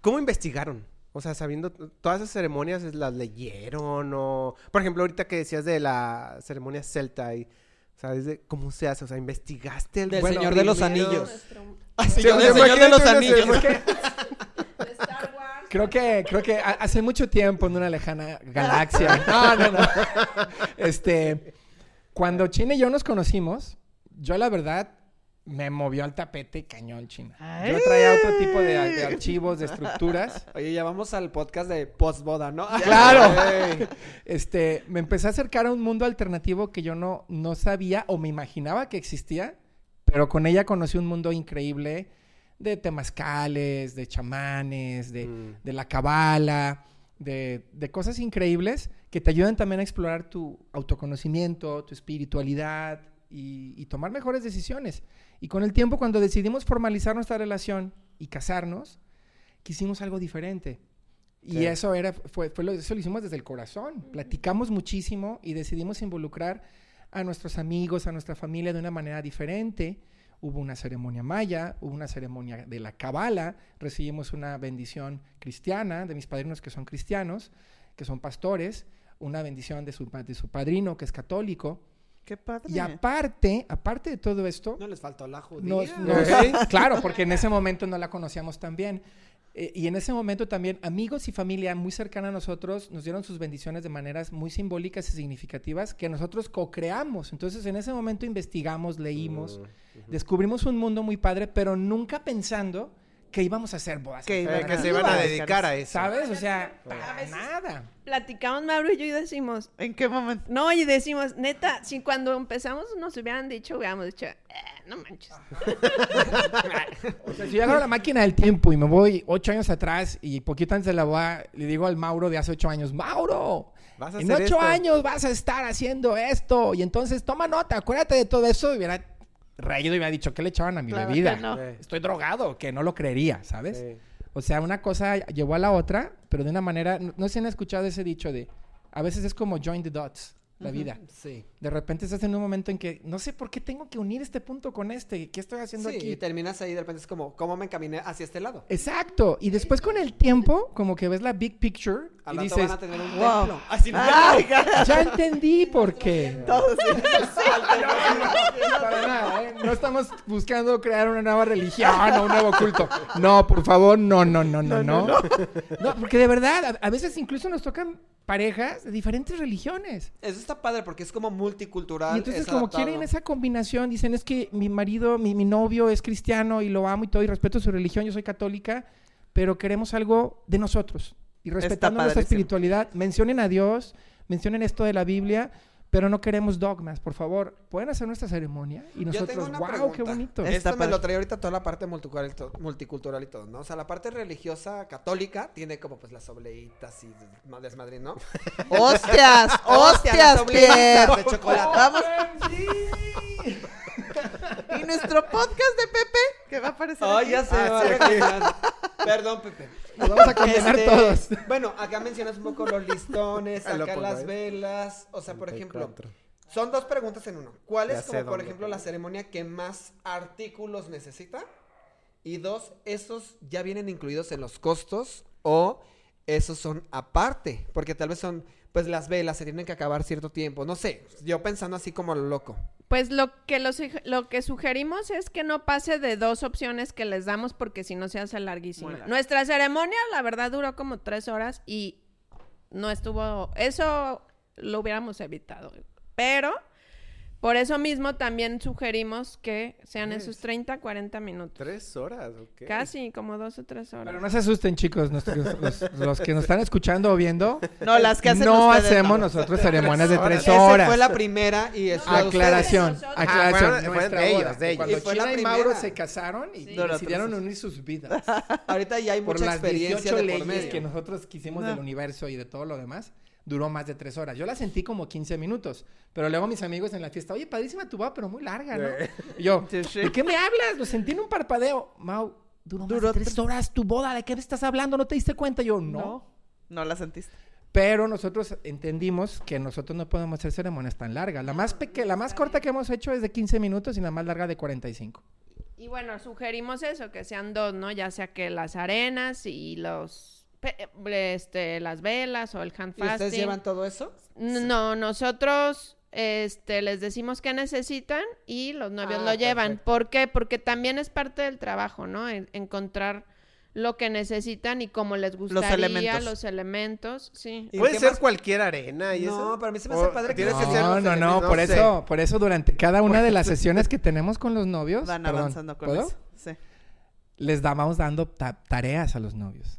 ¿cómo investigaron? O sea, sabiendo todas esas ceremonias, ¿las leyeron o...? Por ejemplo, ahorita que decías de la ceremonia celta y... ¿Sabes de cómo se hace? O sea, ¿investigaste el Del bueno, Señor de los? Anillos. Nuestro- Sí, señor, del de los Anillos. Star Wars. Creo que, creo que ha- hace mucho tiempo en una lejana galaxia. No, no, no. Este, cuando China y yo nos conocimos, yo la verdad me movió al tapete cañón China. Yo traía otro tipo de, de archivos, de estructuras. Oye, ya vamos al podcast de postboda, ¿no? Claro. Este, me empecé a acercar a un mundo alternativo que yo no, no sabía o me imaginaba que existía, pero con ella conocí un mundo increíble de temazcales, de chamanes, de, Mm. de la cabala, de, de cosas increíbles que te ayudan también a explorar tu autoconocimiento, tu espiritualidad y, y tomar mejores decisiones. Y con el tiempo, cuando decidimos formalizar nuestra relación y casarnos, quisimos algo diferente. Y Sí. eso era, fue, fue lo, eso lo hicimos desde el corazón. Platicamos muchísimo y decidimos involucrar a nuestros amigos, a nuestra familia de una manera diferente. Hubo una ceremonia maya, hubo una ceremonia de la cabala, recibimos una bendición cristiana de mis padrinos que son cristianos, que son pastores, una bendición de su, de su padrino que es católico. Qué padre. Y aparte, aparte de todo esto, No les faltó la judía. nos- nos- claro, porque en ese momento no la conocíamos tan bien. Eh, y en ese momento también amigos y familia muy cercana a nosotros nos dieron sus bendiciones de maneras muy simbólicas y significativas que nosotros co-creamos. Entonces en ese momento investigamos, leímos, descubrimos un mundo muy padre, pero nunca pensando que íbamos a hacer bodas. Que se iban a dedicar a eso. ¿Sabes? O sea, para veces- nada. Platicamos Mauro y yo y decimos, ¿En qué momento? no, y decimos, neta, si cuando empezamos nos hubieran dicho, hubiéramos dicho, eh, no manches. O sea, si yo agarro la máquina del tiempo y me voy ocho años atrás y poquito antes de la boda, le digo al Mauro de hace ocho años, Mauro, Vas a en hacer ocho esto". años vas a estar haciendo esto. Y entonces toma nota, acuérdate de todo eso. Y hubiera reído y hubiera dicho, ¿qué le echaban a mi Claro bebida? que no. Sí. Estoy drogado, que no lo creería, ¿sabes? Sí. O sea, una cosa llevó a la otra, pero de una manera, no, no sé si han escuchado ese dicho de, a veces es como join the dots, la vida. Sí. De repente estás en un momento en que no sé por qué tengo que unir este punto con este, ¿qué estoy haciendo Sí, aquí? y terminas ahí de repente es como, ¿cómo me encaminé hacia este lado? Exacto. Y después con el tiempo, como que ves la big picture y rato dices, van a tener un wow. templo. Así no. Cara. ya entendí por qué. Todos. Para nada, ¿eh? No estamos buscando crear una nueva religión o un nuevo culto. No, por favor, no, no, no, no, no. No, porque de verdad, a, a veces incluso nos tocan parejas de diferentes religiones. Eso está padre porque es como multicultural. Y entonces es como adaptado. quieren esa combinación, dicen es que mi marido, mi, mi novio es cristiano y lo amo y todo y respeto su religión, yo soy católica, pero queremos algo de nosotros y respetando nuestra espiritualidad. Mencionen a Dios, mencionen esto de la Biblia, pero no queremos dogmas, por favor. Pueden hacer nuestra ceremonia y Yo tengo nosotros, una wow, pregunta. qué bonito. Está Esto me padre. lo trae ahorita toda la parte multicultural y, to- multicultural y todo, ¿no? O sea, la parte religiosa católica tiene como pues las obleitas y des- desmadre, ¿no? ¡Hostias! Hostia, ¡Hostias, Pierre! de chocolate. Vamos. Y nuestro podcast de Pepe, que va a aparecer. Ay, aquí. ya se Ah, va. Perdón, Pepe. Nos vamos a condenar Este, todos. Bueno, acá mencionas un poco los listones, acá las velas. O sea, por ejemplo, 34. son dos preguntas en uno. ¿Cuál es como, por ejemplo, la ceremonia que más artículos necesita? Y dos, ¿esos ya vienen incluidos en los costos o esos son aparte? Porque tal vez son, pues las velas se tienen que acabar cierto tiempo. No sé, yo pensando así como lo loco. Pues lo que, los, lo que sugerimos es que no pase de dos opciones que les damos porque si no se hace larguísima. Largo. Nuestra ceremonia, la verdad, duró como tres horas y no estuvo... Eso lo hubiéramos evitado. Pero Por eso mismo también sugerimos que sean esos 30, 40 minutos. Tres horas, ok. Casi, como dos o tres horas. Pero no se asusten, chicos, nuestros- los, los que nos están escuchando o viendo. No, las que hacen no hacemos no. nosotros ceremonias de tres Esa horas. fue la primera y es la de Aclaración, ustedes. aclaración. Ah, fueron de ellos, de ellos. Cuando Y fue China la y Mauro se casaron y Sí. decidieron unir sus vidas. Ahorita ya hay por mucha las experiencia 18 de por leyes medio. que nosotros quisimos No. del universo y de todo lo demás, duró más de tres horas. Yo la sentí como 15 minutos, pero luego mis amigos en la fiesta, oye, padrísima tu boda, pero muy larga, ¿no? Y yo. ¿de qué me hablas? Lo sentí en un parpadeo. Mau, duró, Duró más de tres horas tu boda, ¿de qué me estás hablando? ¿No te diste cuenta? Yo, no. No, no la sentiste. Pero nosotros entendimos que nosotros no podemos hacer ceremonias tan largas. La más, peque la más corta que hemos hecho es de 15 minutos y la más larga de 45. Y bueno, sugerimos eso, que sean dos, ¿no? Ya sea que las arenas y los este, las velas o el hand ¿Y ustedes llevan todo eso? No, nosotros este, les decimos qué necesitan y los novios Ah, lo llevan. perfecto. ¿Por qué? Porque también es parte del trabajo, ¿no? En- encontrar lo que necesitan y cómo les gustaría, los elementos. elementos, sí. ¿Y ¿Puede ser más? cualquier arena y No, eso? pero a mí se me O hace padre que no. ser No, los no, no, por sé. eso, por eso durante cada una de las sesiones que tenemos con los novios, Van perdón, avanzando con ¿puedo? eso. Sí. les vamos dando ta- tareas a los novios.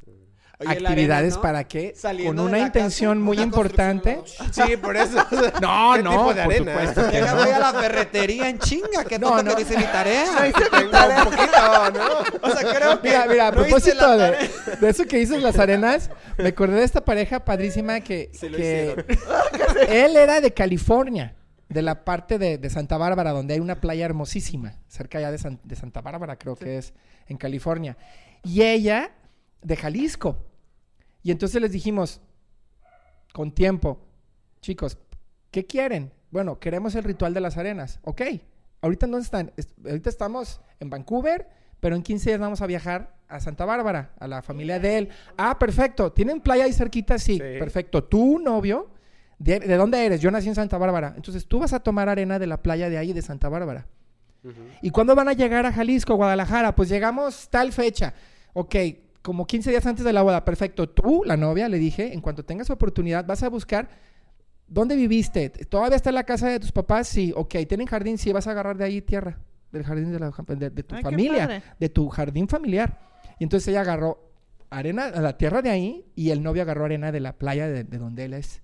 Oye, Actividades arena, ¿no? para que, con una intención casa, muy una importante. Sí, por eso. No, ¿Qué no, tipo de por arena? supuesto. que no. voy a la ferretería en chinga, que No, no, no. que no hice mi tarea. Un poquito, ¿no? O sea, creo que Mira, mira, a hice propósito de, tarea. de eso que dices las arenas, me acordé de esta pareja padrísima que, él era de California, de la parte de, de Santa Bárbara, donde hay una playa hermosísima, cerca ya de, San- de Santa Bárbara, creo que es, en California. Y ella de Jalisco. Y entonces les dijimos, con tiempo, chicos, ¿qué quieren? Bueno, queremos el ritual de las arenas. Ok, ahorita no están, est- ahorita estamos en Vancouver, pero en 15 días vamos a viajar a Santa Bárbara, a la familia de él. Ah, perfecto, ¿tienen playa ahí cerquita? Sí, Sí. perfecto. Tu novio, de, ¿de dónde eres? Yo nací en Santa Bárbara. Entonces tú vas a tomar arena de la playa de ahí, de Santa Bárbara. ¿Y cuándo van a llegar a Jalisco, Guadalajara? Pues llegamos tal fecha. Ok, como 15 días antes de la boda. Perfecto. Tú, la novia, le dije, en cuanto tengas oportunidad, vas a buscar dónde viviste. ¿Todavía está en la casa de tus papás? Sí. Ok, ¿tienen jardín? Sí, vas a agarrar de ahí tierra. Del jardín de, la- de- de tu Ay, familia. De tu jardín familiar. Y entonces ella agarró arena, a la tierra de ahí, y el novio agarró arena de la playa de, de donde él es.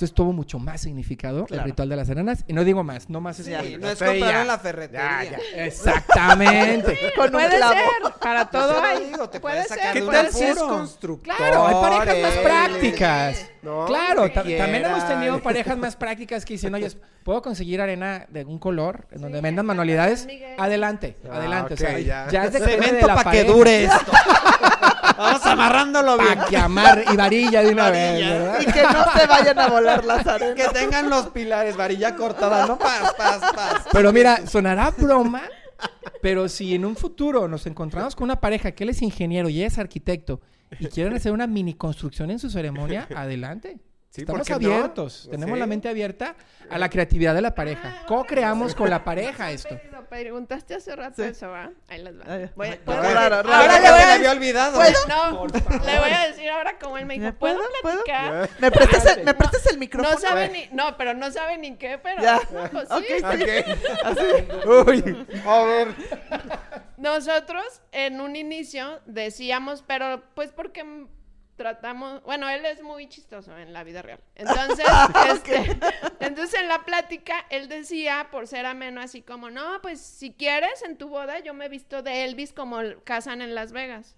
Entonces tuvo mucho más significado el Claro. ritual de las arenas. Y no digo más, no más Sí, Sí, no es Sí, comprarlo ya. en la ferretería. Ya, ya. Exactamente. Con un Puede clavo. ser, para todo Yo te hay. digo, te puede puedes ser, sacar ¿Qué un tal si es constructor? Claro, hay parejas más prácticas. No, claro, también hemos tenido parejas más prácticas que dicen, oye, ¿puedo conseguir arena de un color en donde vendan manualidades? Adelante, Ah, adelante. ok, o sea, ya. ya. es de Cemento la para que dure esto. Vamos amarrándolo bien. Pa' que amarre y varilla de una vez, Varilla. ¿verdad? Y que no se vayan a volar las arenas. Que tengan los pilares, varilla cortada, no paz, paz, paz. Pero mira, sonará broma, pero si en un futuro nos encontramos con una pareja que él es ingeniero y ella es arquitecto y quieren hacer una mini construcción en su ceremonia, adelante. Sí, Estamos abiertos, tenemos Sí. la mente abierta a la creatividad de la pareja. Ah, Co-creamos con la pareja esto. Pero Preguntaste hace rato Sí. eso, ¿va? Ahí les va. Voy- raro. Ahora Ahora le ya voy se le a había olvidado. No, le voy a decir ahora como él me dijo, ¿Ya ¿puedo puedo? ¿Puedo? platicar? ¿Me prestas, el, ¿Me prestas el micrófono? No sabe ni, no, pero no sabe ni qué, pero Ya. pues, sí. Ok. Ok. Uy, a ver. Nosotros en un inicio decíamos, pero pues porque tratamos, bueno, él es muy chistoso en la vida real. Entonces, este, entonces en la plática él decía, por ser ameno, así como, no, pues si quieres en tu boda yo me he visto de Elvis como casan en Las Vegas.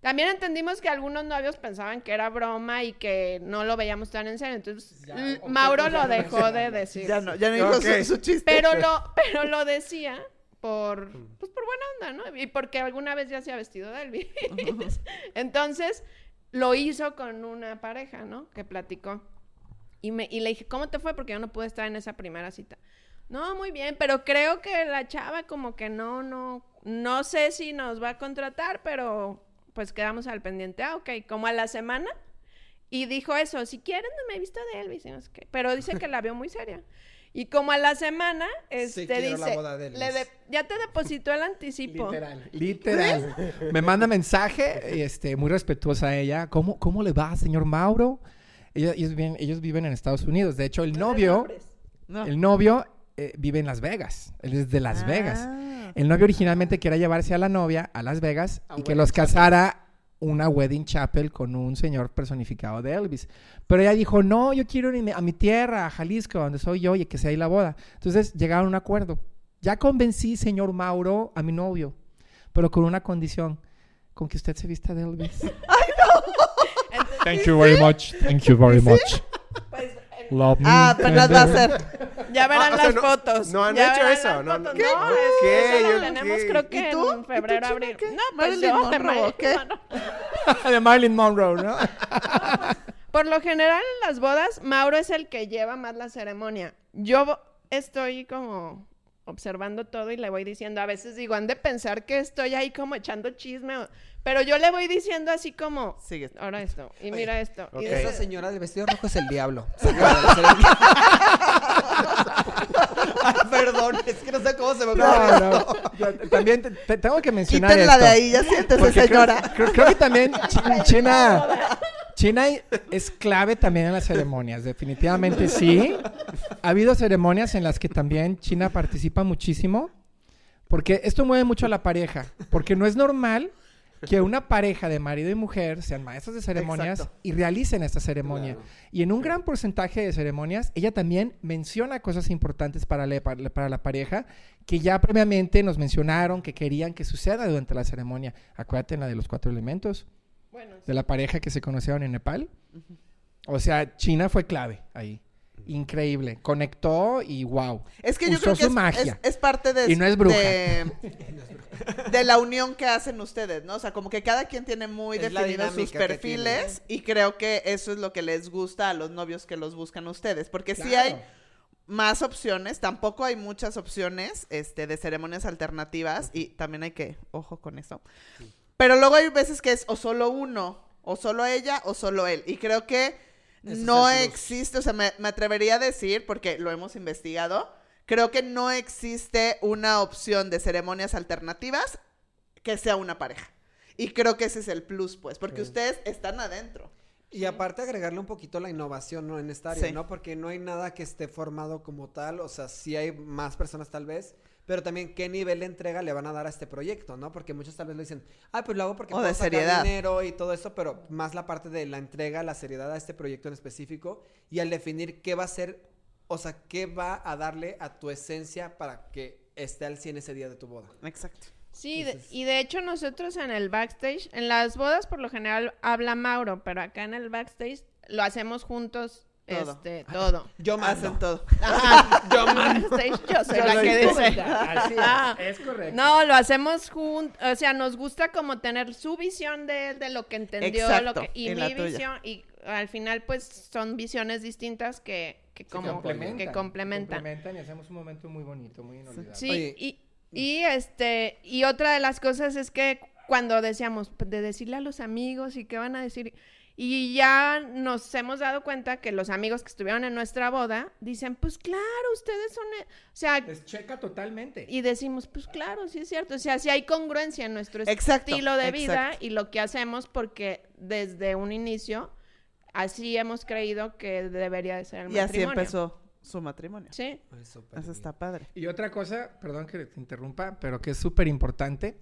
También entendimos que algunos novios pensaban que era broma y que no lo veíamos tan en serio. Entonces, Ya, Mauro lo dejó de decir. Ya no, ya no dijo Ok. su, su chiste. Pero lo, pero lo decía por, pues por buena onda, ¿no? Y porque alguna vez ya se ha vestido de Elvis. Entonces, lo hizo con una pareja, ¿no? Que platicó. Y, me, y le dije, ¿cómo te fue? Porque yo no pude estar en esa primera cita. No, muy bien, pero creo que la chava como que no, no, no sé si nos va a contratar, pero pues quedamos al pendiente. Ah, ok, como a la semana. Y dijo eso, si quieren me he visto de Elvis, no pero dice que la vio muy seria. Y como a la semana, este la dice, boda de Elvis. le de- ya te depositó el anticipo. Literal, literal. Me manda mensaje, este, muy respetuosa ella. ¿Cómo, cómo le va, señor Mauro? Ellos, ellos viven, ellos viven en Estados Unidos. De hecho, el novio, No. el novio eh, vive en Las Vegas. Él es de Las Vegas. Ah. El novio originalmente quería llevarse a la novia a Las Vegas A y que los casara una wedding chapel con un señor personificado de Elvis. Pero ella dijo, no, yo quiero irme a mi tierra, a Jalisco, donde soy yo, y que sea ahí la boda. Entonces llegaron a un acuerdo. Ya convencí, señor Mauro, a mi novio, pero con una condición, con que usted se vista de Elvis. Entonces, Thank you very much. Thank you very much. pues, Love me. Ah, apenas va a ser. ya verán Ah, o sea, las no- fotos. no han ya hecho eso, las no, fotos. ¿qué? No, eso tenemos creo que ¿Y tú? en ¿Y tú, febrero, abril. qué? No, pues Marilyn yo, Monroe, Marilyn ¿o qué? De Marilyn Monroe, ¿no? Por lo general en las bodas, Mauro es el que lleva más la ceremonia. Yo estoy como observando todo y le voy diciendo, a veces digo, han de pensar que estoy ahí como echando chisme, o- pero yo le voy diciendo así como, Sigue. ahora esto, y mira esto. Y Esa señora del vestido rojo es el diablo. Ay, perdón, es que no sé cómo se me ocurre. No, no. Yo también te- te tengo que mencionar Quítenla esto. de ahí, ya siéntese, creo- señora. Creo, creo que también Chi- China, China es clave también en las ceremonias, definitivamente sí. Ha habido ceremonias en las que también China participa muchísimo, porque esto mueve mucho a la pareja, porque no es normal que una pareja de marido y mujer sean maestros de ceremonias Exacto. y realicen esta ceremonia. Claro. Y en un gran porcentaje de ceremonias, ella también menciona cosas importantes para la, para, la pareja que ya previamente nos mencionaron que querían que suceda durante la ceremonia. Acuérdate en la de los cuatro elementos, Bueno, sí. de la pareja que se conocieron en Nepal. O sea, China fue clave ahí. Increíble. Conectó y wow. Es que yo creo que su es, magia. es- es parte de, Y no es bruja. de, de la unión que hacen ustedes, ¿no? O sea, como que cada quien tiene muy Es definidos sus perfiles y creo que eso es lo que les gusta a los novios que los buscan ustedes, porque sí Claro. hay más opciones, tampoco hay muchas opciones este, de ceremonias alternativas y también hay que, ojo con eso. Pero luego hay veces que es o solo uno, o solo ella, o solo él. Y creo que No existe, o sea, me, me atrevería a decir, porque lo hemos investigado, creo que no existe una opción de ceremonias alternativas que sea una pareja. Y creo que ese es el plus, pues, porque ustedes están adentro. Y aparte agregarle un poquito la innovación, ¿no? En esta área, Sí. ¿no? Porque no hay nada que esté formado como tal, o sea, sí hay más personas tal vez, pero también qué nivel de entrega le van a dar a este proyecto, ¿no? Porque muchos tal vez le dicen, ah, pues lo hago porque O puedo de sacar seriedad. dinero y todo eso, pero más la parte de la entrega, la seriedad a este proyecto en específico y al definir qué va a ser, o sea, qué va a darle a tu esencia para que esté al 100 ese día de tu boda. Exacto. Sí, de- y de hecho nosotros en el backstage, en las bodas por lo general habla Mauro, pero acá en el backstage lo hacemos juntos, Todo. este, todo. Yo Hacen todo. Ajá, yo backstage, yo soy la que dice. Así Ah. es, es correcto. No, lo hacemos juntos, o sea, nos gusta como tener su visión de, de lo que entendió, Exacto, lo que, y la mi visión, y al final pues son visiones distintas que, que como complementan, que complementan. complementan y hacemos un momento muy bonito, muy inolvidable. Sí, Oye. y, y este, y otra de las cosas es que cuando decíamos de decirle a los amigos y qué van a decir, y ya nos hemos dado cuenta que los amigos que estuvieron en nuestra boda dicen, pues claro, ustedes son, e-". o sea, Les checa totalmente. y decimos, pues claro, sí es cierto, o sea, sí hay congruencia en nuestro Exacto, estilo de vida exacto. y lo que hacemos porque desde un inicio así hemos creído que debería de ser el Y así matrimonio. empezó su matrimonio. Sí. Eso está padre. Y otra cosa, perdón que te interrumpa, pero que es súper importante.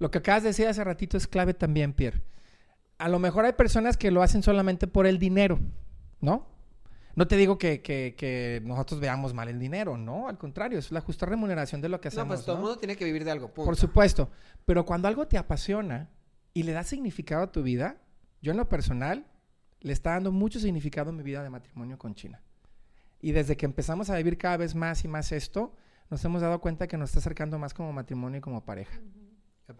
Lo que acabas de decir hace ratito es clave también, Pierre. A lo mejor hay personas que lo hacen solamente por el dinero, ¿no? No te digo que, que- que nosotros veamos mal el dinero, no, al contrario, es la justa remuneración de lo que No, hacemos. pues todo el ¿no? mundo tiene que vivir de algo, punto. Por supuesto, pero cuando algo te apasiona y le da significado a tu vida, yo en lo personal le está dando mucho significado a mi vida de matrimonio con China. Y desde que empezamos a vivir cada vez más y más esto, nos hemos dado cuenta que nos está acercando más como matrimonio y como pareja.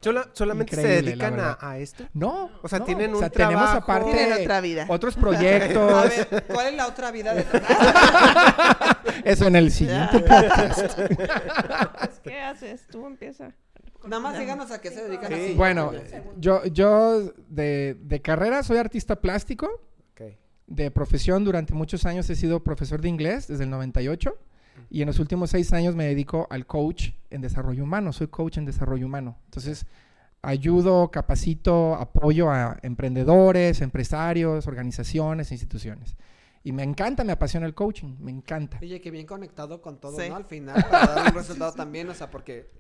Sola- ¿Solamente se Increíble, la dedican a, a esto? No, O sea, no, tienen un tenemos trabajo. aparte Tienen otra vida. otros A proyectos. ver, ¿cuál es la otra vida de Eso en el siguiente podcast. Pues, ¿Qué haces? Tú empieza. Nada más díganos a qué se dedican Sí. así. Bueno, yo, yo de, de carrera soy artista plástico. Ok. De profesión, durante muchos años he sido profesor de inglés, desde el 98. Y en los últimos seis años me dedico al coach en desarrollo humano. Soy coach en desarrollo humano. Entonces, ayudo, capacito, apoyo a emprendedores, empresarios, organizaciones, instituciones. Y me encanta, me apasiona el coaching, me encanta. Oye, que bien conectado con todo, Sí. ¿no? Al final, para dar un resultado también, o sea, porque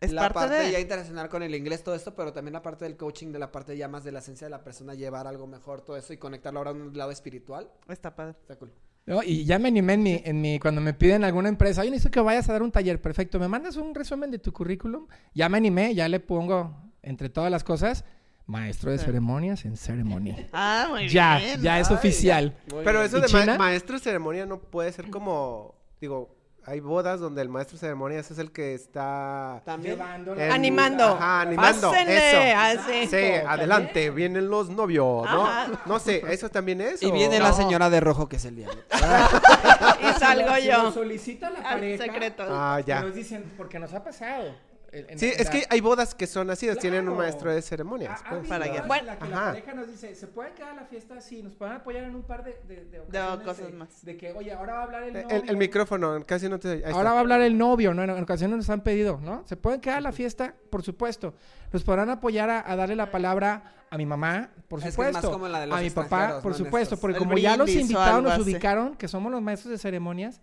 Es la parte, parte de... ya internacional con el inglés, todo esto, pero también la parte del coaching, de la parte ya más de la esencia de la persona, llevar algo mejor, todo eso y conectarlo ahora a un lado espiritual. Está padre. Está cool. No, y ya me animé en mi, en mi, cuando me piden alguna empresa, oye, necesito que vayas a dar un taller, perfecto, ¿me mandas un resumen de tu currículum? Ya me animé, ya le pongo, entre todas las cosas, maestro de Sí. ceremonias en ceremony. Ah, muy Ya, bien. ya es oficial. Pero bien. eso ¿Y de ma- maestro de ceremonia no puede ser como, digo, hay bodas donde el maestro de ceremonias es el que está También. en- Animando. Ajá, animando. Pásenle, eso. así. Sí, adelante, vienen los novios, ¿no? Ajá. No sé, ¿eso también es? Y o- viene la señora de rojo que es el diablo. y salgo Si lo yo. solicita la pareja, secreto. Ah, ya. que nos dicen, porque nos ha pasado. En- Sí, en es la- que hay bodas que son así, tienen un Claro. maestro de ceremonias. Ah, pues. Para Bueno. la que Ajá. la pareja nos dice, ¿se puede quedar la fiesta? Sí, nos pueden apoyar en un par de, de, de ocasiones cosas de- más. De que, oye, ahora va a hablar el novio. El, el micrófono, casi no te... ahí está. Ahora va a hablar el novio, ¿no? En en ocasiones nos han pedido, ¿no? ¿Se pueden quedar a la fiesta? Por supuesto. Nos podrán apoyar a, a darle la palabra a mi mamá, por Es que es supuesto. más como la de los a mi papá, por supuesto. Porque El como ya los invitados nos así. ubicaron, que somos los maestros de ceremonias,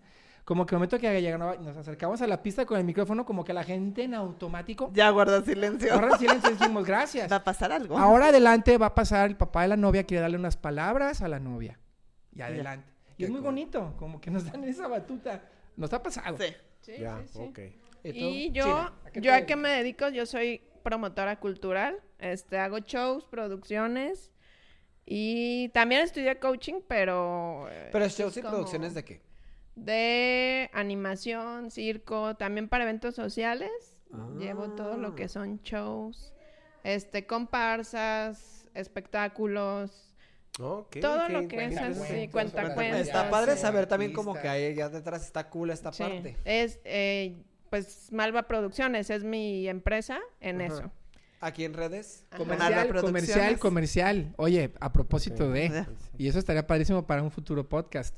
como que el momento que llegan- nos acercamos a la pista con el micrófono, como que la gente en automático... Ya guarda silencio. Ahora en silencio dijimos, gracias. Va a pasar algo. Ahora adelante va a pasar el papá de la novia, quiere darle unas palabras a la novia. Y adelante. Y Qué es muy cool. bonito, como que nos dan esa batuta. Nos ha pasado. Sí. Sí, Ya, sí, sí. ok. ¿Y? Y yo, China, ¿a qué yo a qué me dedico, yo soy promotora cultural, este, hago shows, producciones y también estudié coaching, pero... eh, Pero es shows y como producciones de qué? De animación, circo, también para eventos sociales, llevo todo lo Ah. que son shows, este, comparsas, espectáculos, Ok, Todo lo que es así, Cuentacuentos, cuentacuentos. Está padre sí. saber también como artistas. que ahí ya detrás está cool esta Sí, parte. es, eh, pues, Malva Producciones es mi empresa en Ajá. eso. Aquí en redes. Comercial, comercial, comercial. Oye, a propósito de, y eso estaría padrísimo para un futuro podcast.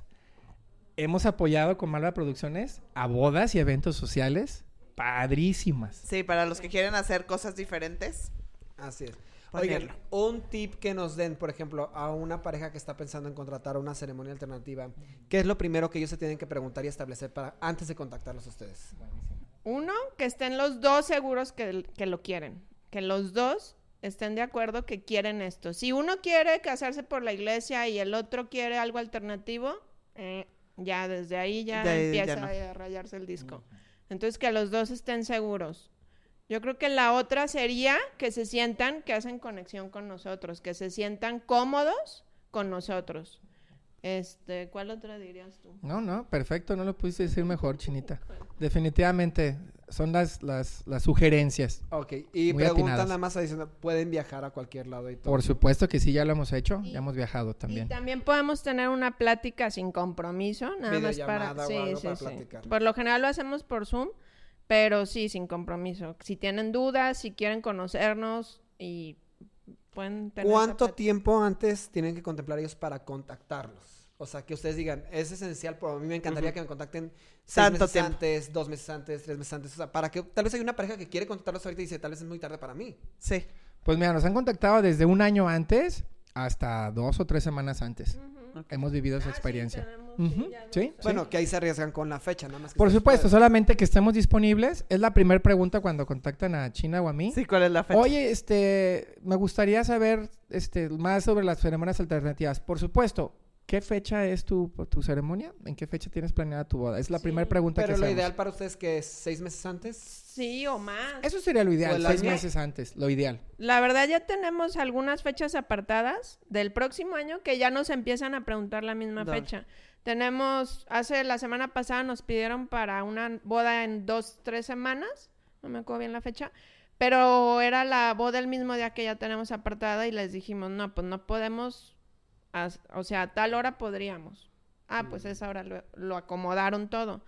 Hemos apoyado con Malva Producciones a bodas y eventos sociales padrísimas. Sí, para los que quieren hacer cosas diferentes. Así es. Ponerlo. Oigan, un tip que nos den, por ejemplo, a una pareja que está pensando en contratar una ceremonia alternativa, ¿qué es lo primero que ellos se tienen que preguntar y establecer para antes de contactarlos a ustedes? Uno, que estén los dos seguros que, que lo quieren. Que los dos estén de acuerdo que quieren esto. Si uno quiere casarse por la iglesia y el otro quiere algo alternativo, eh, ya desde ahí ya De ahí ya empieza no. a rayarse el disco. Entonces, que los dos estén seguros. Yo creo que la otra sería que se sientan que hacen conexión con nosotros, que se sientan cómodos con nosotros. Este, ¿cuál otra dirías tú? No, no, perfecto, no lo pudiste decir mejor, Chinita. Definitivamente son las, las, las sugerencias. Ok, y preguntan nada más diciendo, pueden viajar a cualquier lado y todo. Por supuesto que sí, ya lo hemos hecho, Y- ya hemos viajado Y también. también podemos tener una plática sin compromiso, nada más para, sí, algo sí, para sí. platicar. Por lo general lo hacemos por Zoom, pero sí sin compromiso. Si tienen dudas, si quieren conocernos y pueden tener esa ¿Cuánto tiempo antes tienen que contemplar ellos para contactarlos? O sea, que ustedes digan, es esencial, pero a mí me encantaría que me contacten seis Tanto meses tiempo. antes, dos meses antes, tres meses antes. O sea, para que tal vez hay una pareja que quiere contactarlos ahorita y dice, tal vez es muy tarde para mí. Sí. Pues mira, nos han contactado desde un año antes hasta dos o tres semanas antes. Hemos vivido esa Ah, sí, experiencia. tenemos, Lo. Bueno, que ahí se arriesgan con la fecha, nada más. que Por supuesto, solamente que estemos disponibles. Es la primera pregunta cuando contactan a China o a mí. Sí, ¿cuál es la fecha? Oye, este, me gustaría saber este, más sobre las ceremonias alternativas. Por supuesto, ¿qué fecha es tu, tu ceremonia? ¿En qué fecha tienes planeada tu boda? Es la Sí, primera pregunta Pero que lo hacemos. ideal para ustedes que es seis meses antes. Sí, o más. Eso sería lo ¿O ideal, seis año? meses antes, lo ideal. La verdad ya tenemos algunas fechas apartadas del próximo año que ya nos empiezan a preguntar la misma fecha. Tenemos, hace la semana pasada nos pidieron para una boda en dos, tres semanas, no me acuerdo bien la fecha, pero era la boda el mismo día que ya tenemos apartada y les dijimos, no, pues no podemos, o sea, a tal hora podríamos. Ah, pues esa hora lo, lo acomodaron todo.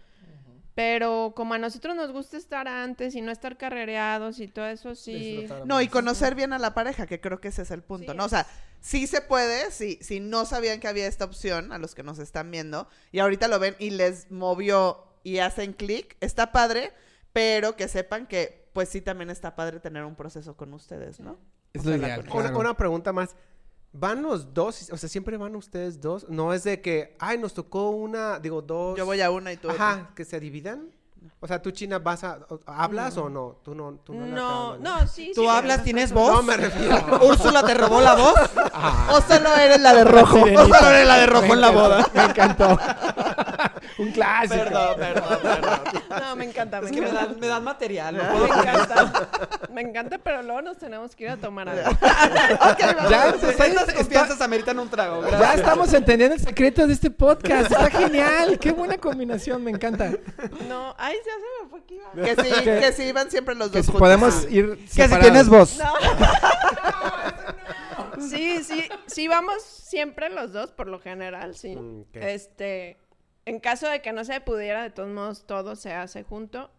Pero como a nosotros nos gusta estar antes y no estar carrereados y todo eso, sí. No, y conocer bien a la pareja, que creo que ese es el punto, Sí, ¿no? O sea, sí se puede, si, si no sabían que había esta opción, a los que nos están viendo, y ahorita lo ven y les movió y hacen clic, está padre, pero que sepan que, pues sí, también está padre tener un proceso con ustedes, ¿no? Es O lo ideal. conexión. Una, claro. una pregunta más. ¿Van los dos? O sea, siempre van ustedes dos. No es de que, ay, nos tocó una, digo, dos. Yo voy a una y tú otra. Ajá, que se dividan. O sea, tú, China, vas a. o- ¿Hablas o no? Tú no. Tú no, No, no, sí. ¿Tú sí, hablas? ¿Tienes voz? No, me refiero. ¿Úrsula te robó la voz? O solo eres la de rojo. Sirenita. solo eres la de rojo en la boda. Me encantó. Un clásico. perdón, perdón. No, me encanta, me Es que me dan, me dan material. no Me encanta. Me encanta, pero luego nos tenemos que ir a tomar algo. Ya, Estas está- confianzas ameritan un trago. Ya gracias. estamos entendiendo el secreto de este podcast. Está genial. Qué buena combinación. Me encanta. No, ay, ya se me fue que iba. Que sí, Que- que sí, van siempre los Que dos si juntos. podemos ir. Que si tienes voz. No. Sí, sí, sí vamos siempre los dos, por lo general, sí. Mm, ok. Este, en caso de que no se pudiera, de todos modos todo se hace junto.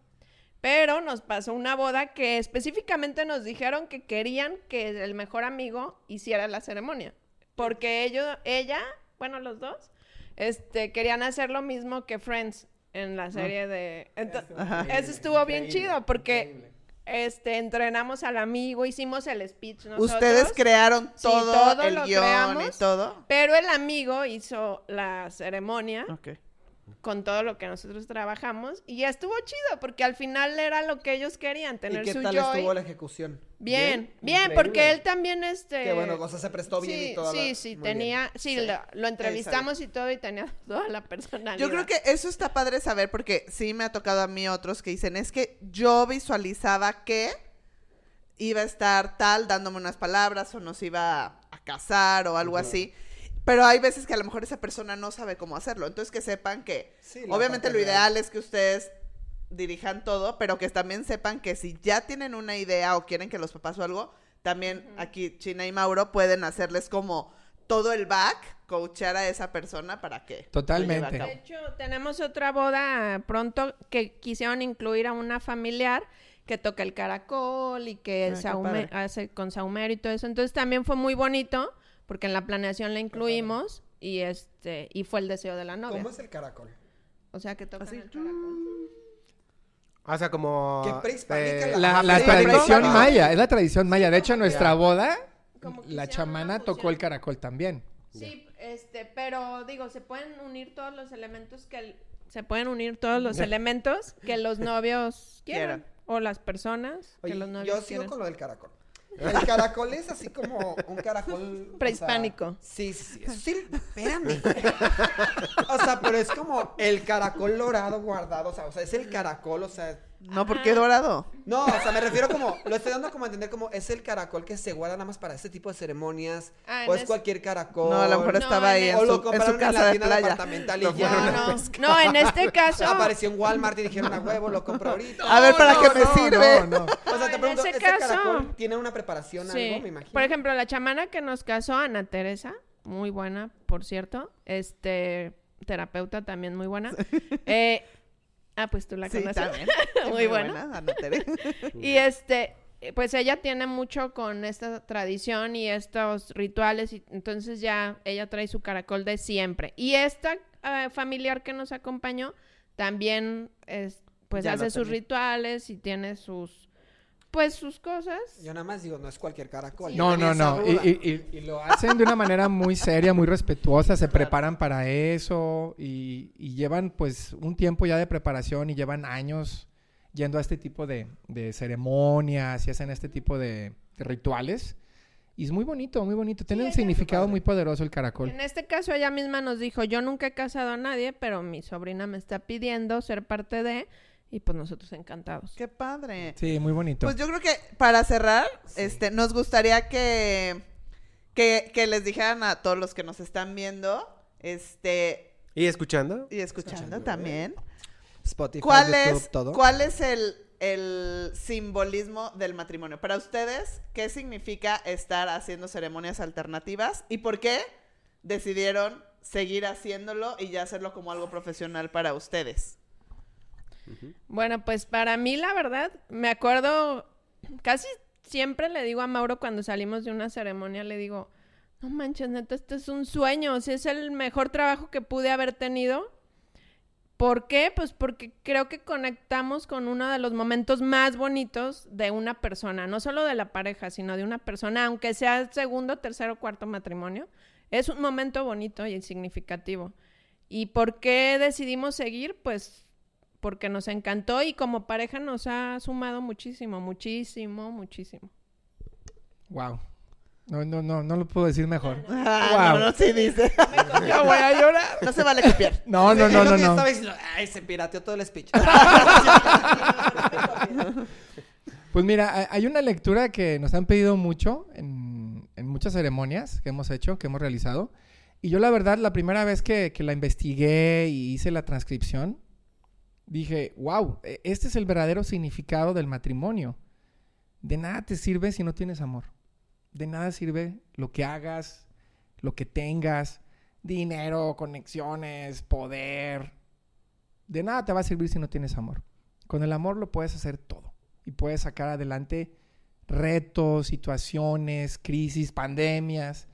Pero nos pasó una boda que específicamente nos dijeron que querían que el mejor amigo hiciera la ceremonia. Porque ellos, ella, bueno, los dos, este, querían hacer lo mismo que Friends en la serie de... eso estuvo bien chido porque este, entrenamos al amigo, hicimos el speech nosotros. Ustedes crearon Sí, todo, todo el lo guion y todo. Pero el amigo hizo la ceremonia Ok. Con todo lo que nosotros trabajamos y estuvo chido porque al final era lo que ellos querían, ¿Y tener qué su tal joy. estuvo la ejecución? Bien, bien, porque él también este Que bueno, o sea, se prestó bien sí, y todo. Sí, sí, tenía, sí, Lo, lo entrevistamos y todo y tenía toda la personalidad. Yo creo que eso está padre saber porque sí me ha tocado a mí otros que dicen, es que yo visualizaba que iba a estar tal dándome unas palabras o nos iba a, a casar o algo así. Pero hay veces que a lo mejor esa persona no sabe cómo hacerlo. Entonces que sepan que Sí, obviamente lo ideal es que ustedes dirijan todo, pero que también sepan que si ya tienen una idea o quieren que los papás o algo, también aquí China y Mauro pueden hacerles como todo el back, coachar a esa persona para que lo lleve a Totalmente. cabo. De hecho, tenemos otra boda pronto que quisieron incluir a una familiar que toca el caracol y que Ah, hace con saumero y todo eso. Entonces también fue muy bonito porque en la planeación la incluimos y este y fue el deseo de la novia. ¿Cómo es el caracol? O sea, que tocan Así. el caracol. O sea, como. Qué prehispánica la- La, la sí, tradición maya, es la tradición maya. De hecho, en nuestra boda, Como la chamana tocó el caracol también. Sí, este, pero digo, se pueden unir todos los elementos que el- se pueden unir todos los elementos que los novios quieran Quieran. o las personas Oye, que los novios yo sigo quieran. con lo del caracol. El caracol es así como un caracol... o sea, Prehispánico. sí, sí, sí. Espérame. o sea, pero es como el caracol dorado guardado. O sea, o sea, es el caracol, o sea... No, porque dorado. No, o sea, me refiero como... Lo estoy dando como a entender como es el caracol que se guarda nada más para este tipo de ceremonias. Ah, o en es es- cualquier caracol. No, a lo mejor No, estaba ahí en en O su, lo en compraron su en la casa de playa. departamental y Lo ya. No, no, no, en este caso. Apareció en Walmart y dijeron a huevo, lo compro ahorita. A ver, ¿para No, qué me no, sirve? no, no. Ese ¿ese caso- tiene una preparación, Sí. algo, me imagino? Por ejemplo, la chamana que nos casó, Ana Teresa, muy buena, por cierto. Este, terapeuta también muy buena. Eh, ah, pues tú la Sí, conoces. también. Muy buena. Ana Tere. Y este, pues ella tiene mucho con esta tradición y estos rituales, y entonces ya ella trae su caracol de siempre. Y esta eh, familiar que nos acompañó también es, pues Ya hace sus rituales y tiene sus, pues sus cosas. Yo nada más digo, no es cualquier caracol. Sí, No, no, no. Y, y- y- y lo hacen de una manera muy seria, muy respetuosa. Se preparan para eso y, y llevan pues un tiempo ya de preparación y llevan años yendo a este tipo de, de ceremonias y hacen este tipo de, de rituales. Y es muy bonito, muy bonito. Tiene un ella- significado muy poderoso el caracol. En este caso ella misma nos dijo, yo nunca he casado a nadie, pero mi sobrina me está pidiendo ser parte de, y pues nosotros encantados. Qué padre. Sí, muy bonito. Pues yo creo que para cerrar, este, nos gustaría que, que, que les dijeran a todos los que nos están viendo, este, ¿Y escuchando? y escuchando también, Spotify, ¿cuál YouTube, es, todo. cuál es el, el simbolismo del matrimonio? Para ustedes, ¿qué significa estar haciendo ceremonias alternativas y por qué decidieron seguir haciéndolo y ya hacerlo como algo profesional para ustedes? Bueno, pues para mí la verdad, me acuerdo, casi siempre le digo a Mauro cuando salimos de una ceremonia, le digo, no manches, neta, este es un sueño, es el mejor trabajo que pude haber tenido ¿Por qué? Pues porque creo que conectamos con uno de los momentos más bonitos de una persona, no solo de la pareja, sino de una persona, aunque sea segundo, tercero, cuarto matrimonio. Es un momento bonito y significativo. ¿Y por qué decidimos seguir? Pues porque nos encantó y como pareja nos ha sumado muchísimo, muchísimo, muchísimo. Wow. No, no, no, no lo puedo decir mejor. Ah, Wow. no, no, sí dice. Yo voy a llorar. No se vale copiar. No, no, Es no, lo no, que no. estaba diciendo, Ay, se pirateó todo el speech. Pues mira, hay- hay una lectura que nos han pedido mucho en, en muchas ceremonias que hemos hecho, que hemos realizado. Y yo la verdad, la primera vez que, que la investigué y hice la transcripción, dije, wow, e- este es el verdadero significado del matrimonio. De nada te sirve si no tienes amor. De nada sirve lo que hagas, lo que tengas, dinero, conexiones, poder. De nada te va a servir si no tienes amor. Con el amor lo puedes hacer todo y puedes sacar adelante retos, situaciones, crisis, pandemias.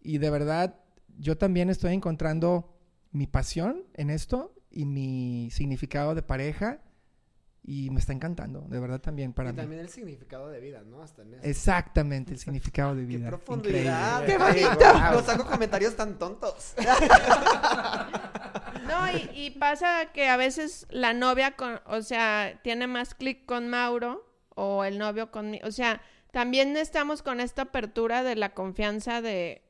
Y de verdad, yo también estoy encontrando mi pasión en esto y mi significado de pareja y me está encantando, de verdad también para y mí. también el significado de vida, ¿no? Hasta en eso. Exactamente, el significado de Qué vida. profundidad. Increíble. ¡Qué bonito! Nos hago comentarios tan tontos. No, y, y pasa que a veces la novia, con, o sea, tiene más clic con Mauro o el novio conmigo. O sea, también estamos con esta apertura de la confianza de,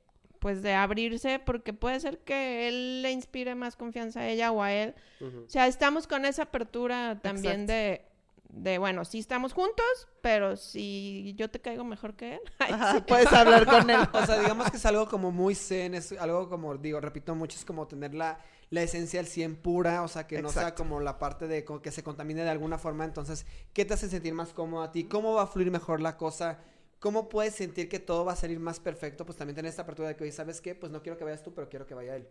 pues, de abrirse, porque puede ser que él le inspire más confianza a ella o a él. O sea, estamos con esa apertura también Exacto. de, de, bueno, sí estamos juntos, pero si yo te caigo mejor que él. ay, Ajá, puedes hablar con él. O sea, digamos que es algo como muy zen, es algo como, digo, repito mucho, es como tener la, la esencia al 100 pura, o sea, que no sea como la parte de que se contamine de alguna forma. Entonces, ¿qué te hace sentir más cómodo a ti? ¿Cómo va a fluir mejor la cosa? ¿Cómo puedes sentir que todo va a salir más perfecto? Pues también tener esta apertura de que, oye, ¿sabes qué? Pues no quiero que vayas tú, pero quiero que vaya él.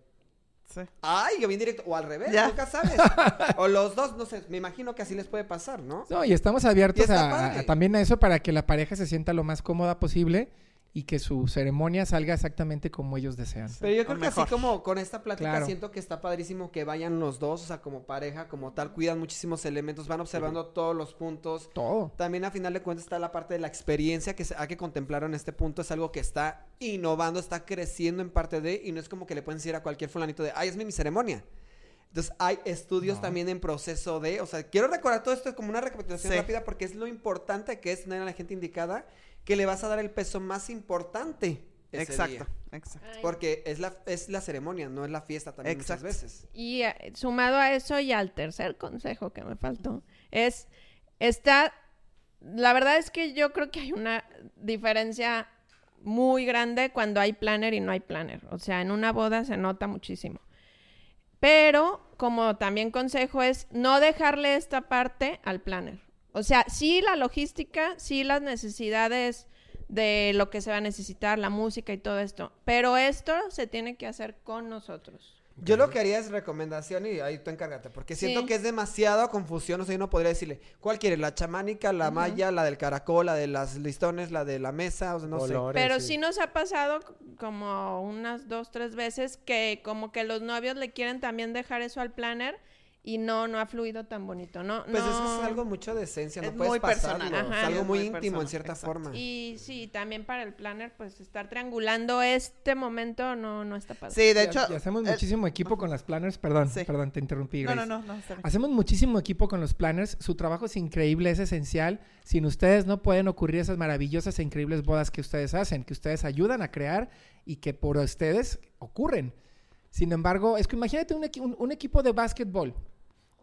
Sí. Ay, yo bien directo. O al revés, Ya. nunca sabes. o los dos, no sé, me imagino que así les puede pasar, ¿no? No, y estamos abiertos Y a- también a eso para que la pareja se sienta lo más cómoda posible y que su ceremonia salga exactamente como ellos desean. Pero yo o creo que mejor. así como con esta plática Claro. siento que está padrísimo que vayan los dos, o sea, como pareja, como tal, cuidan muchísimos elementos, van observando todos los puntos. Todo. También a final de cuentas está la parte de la experiencia que se- hay que contemplar en este punto, es algo que está innovando, está creciendo en parte de, y no es como que le pueden decir a cualquier fulanito de, ay, es mi, mi ceremonia. Entonces hay estudios No. también en proceso de, o sea, quiero recordar todo esto como una recapitulación Sí. rápida porque es lo importante que es tener a la gente indicada que le vas a dar el peso más importante. ese Exacto, día. exacto. Ay. Porque es la, es la ceremonia, no es la fiesta también Exacto. muchas veces. Y eh, sumado a eso y al tercer consejo que me faltó, es, está, la verdad es que yo creo que hay una diferencia muy grande cuando hay planner y no hay planner. O sea, en una boda se nota muchísimo. Pero, como también consejo es no dejarle esta parte al planner. O sea, sí la logística, sí las necesidades de lo que se va a necesitar, la música y todo esto. Pero esto se tiene que hacer con nosotros. Yo lo que haría es recomendación y ahí tú encárgate, porque siento Sí. que es demasiada confusión, o sea, yo no podría decirle, ¿cuál quiere? ¿La chamánica, la malla, la del caracol, la de las listones, la de la mesa? O sea, no sé. Colores Pero y- sí nos ha pasado como unas dos, tres veces que como que los novios le quieren también dejar eso al planner y no, no ha fluido tan bonito, ¿no? Pues no... eso es algo mucho de esencia, no Es puedes muy pasarlo, personal. es algo Es muy muy íntimo personal, en cierta exacto. forma. Y sí, también para el planner, pues estar triangulando este momento no, no está padre. Sí, de hecho. y hacemos el- muchísimo equipo con las planners. Perdón, Sí. perdón, te interrumpí. No, Grace. no, no, no, está bien. Hacemos muchísimo equipo con los planners. Su trabajo es increíble, es esencial. Sin ustedes no pueden ocurrir esas maravillosas e increíbles bodas que ustedes hacen, que ustedes ayudan a crear y que por ustedes ocurren. Sin embargo, es que imagínate un, equi- un- un equipo de básquetbol.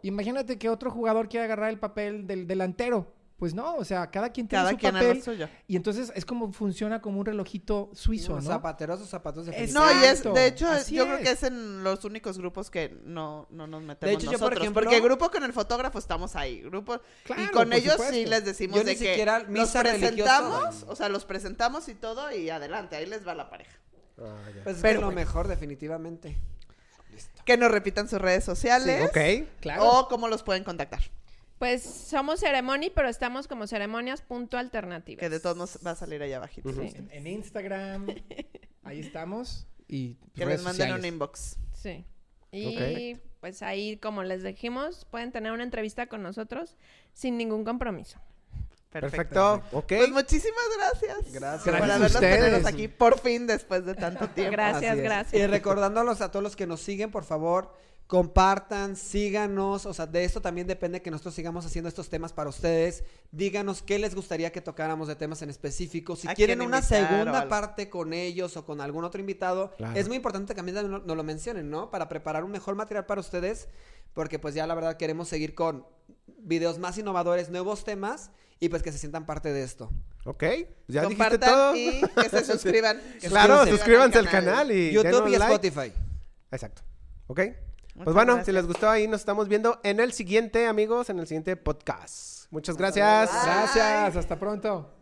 Imagínate que otro jugador quiere agarrar el papel del delantero. Pues no, o sea, cada quien tiene Cada su quien papel. suyo. Y entonces es como funciona como un relojito suizo, No, ¿no? Zapateros o zapatos de. No, y es, de hecho, así yo creo que es en los únicos grupos que no, no nos metemos De hecho, yo, por nosotros. ejemplo- porque grupo con el fotógrafo estamos ahí. Grupo, y Claro, con por ellos sí les decimos Yo de ni que siquiera los presentamos, religiosa. o sea, los presentamos y todo, y adelante, ahí les va la pareja. Ah, ya. Pues es Pero lo bueno. mejor, definitivamente. Que nos repitan sus redes sociales. Ok. Claro. O cómo los pueden contactar. Pues somos Ceremony, pero estamos como ceremonias.alternativas. Que de todos nos va a salir ahí abajito. Sí. En, Instagram, ahí estamos. Y Que redes les manden un sociales. inbox. Sí. Y pues ahí, como les dijimos, pueden tener una entrevista con nosotros sin ningún compromiso. Perfecto. Ok. Pues muchísimas gracias. Gracias. Por Gracias habernos aquí por fin después de tanto tiempo. Gracias, gracias. Y recordándolos a todos los que nos siguen, por favor, compartan, síganos. O sea, de esto también depende que nosotros sigamos haciendo estos temas para ustedes. Díganos qué les gustaría que tocáramos de temas en específico. Si ¿A quieren una segunda parte con ellos o con algún otro invitado, Claro. es muy importante que también nos lo mencionen, ¿no? Para preparar un mejor material para ustedes. Porque pues ya la verdad queremos seguir con videos más innovadores, nuevos temas y pues que se sientan parte de esto. Ok. Ya dijiste Compartan todo. y que se suscriban. Que Claro, suscríbanse al canal y YouTube y like. Spotify. Exacto. ¿Ok? Muchas pues bueno, si les gustó ahí nos estamos viendo en el siguiente, amigos, en el siguiente podcast. Muchas gracias. Bye. Gracias, hasta pronto.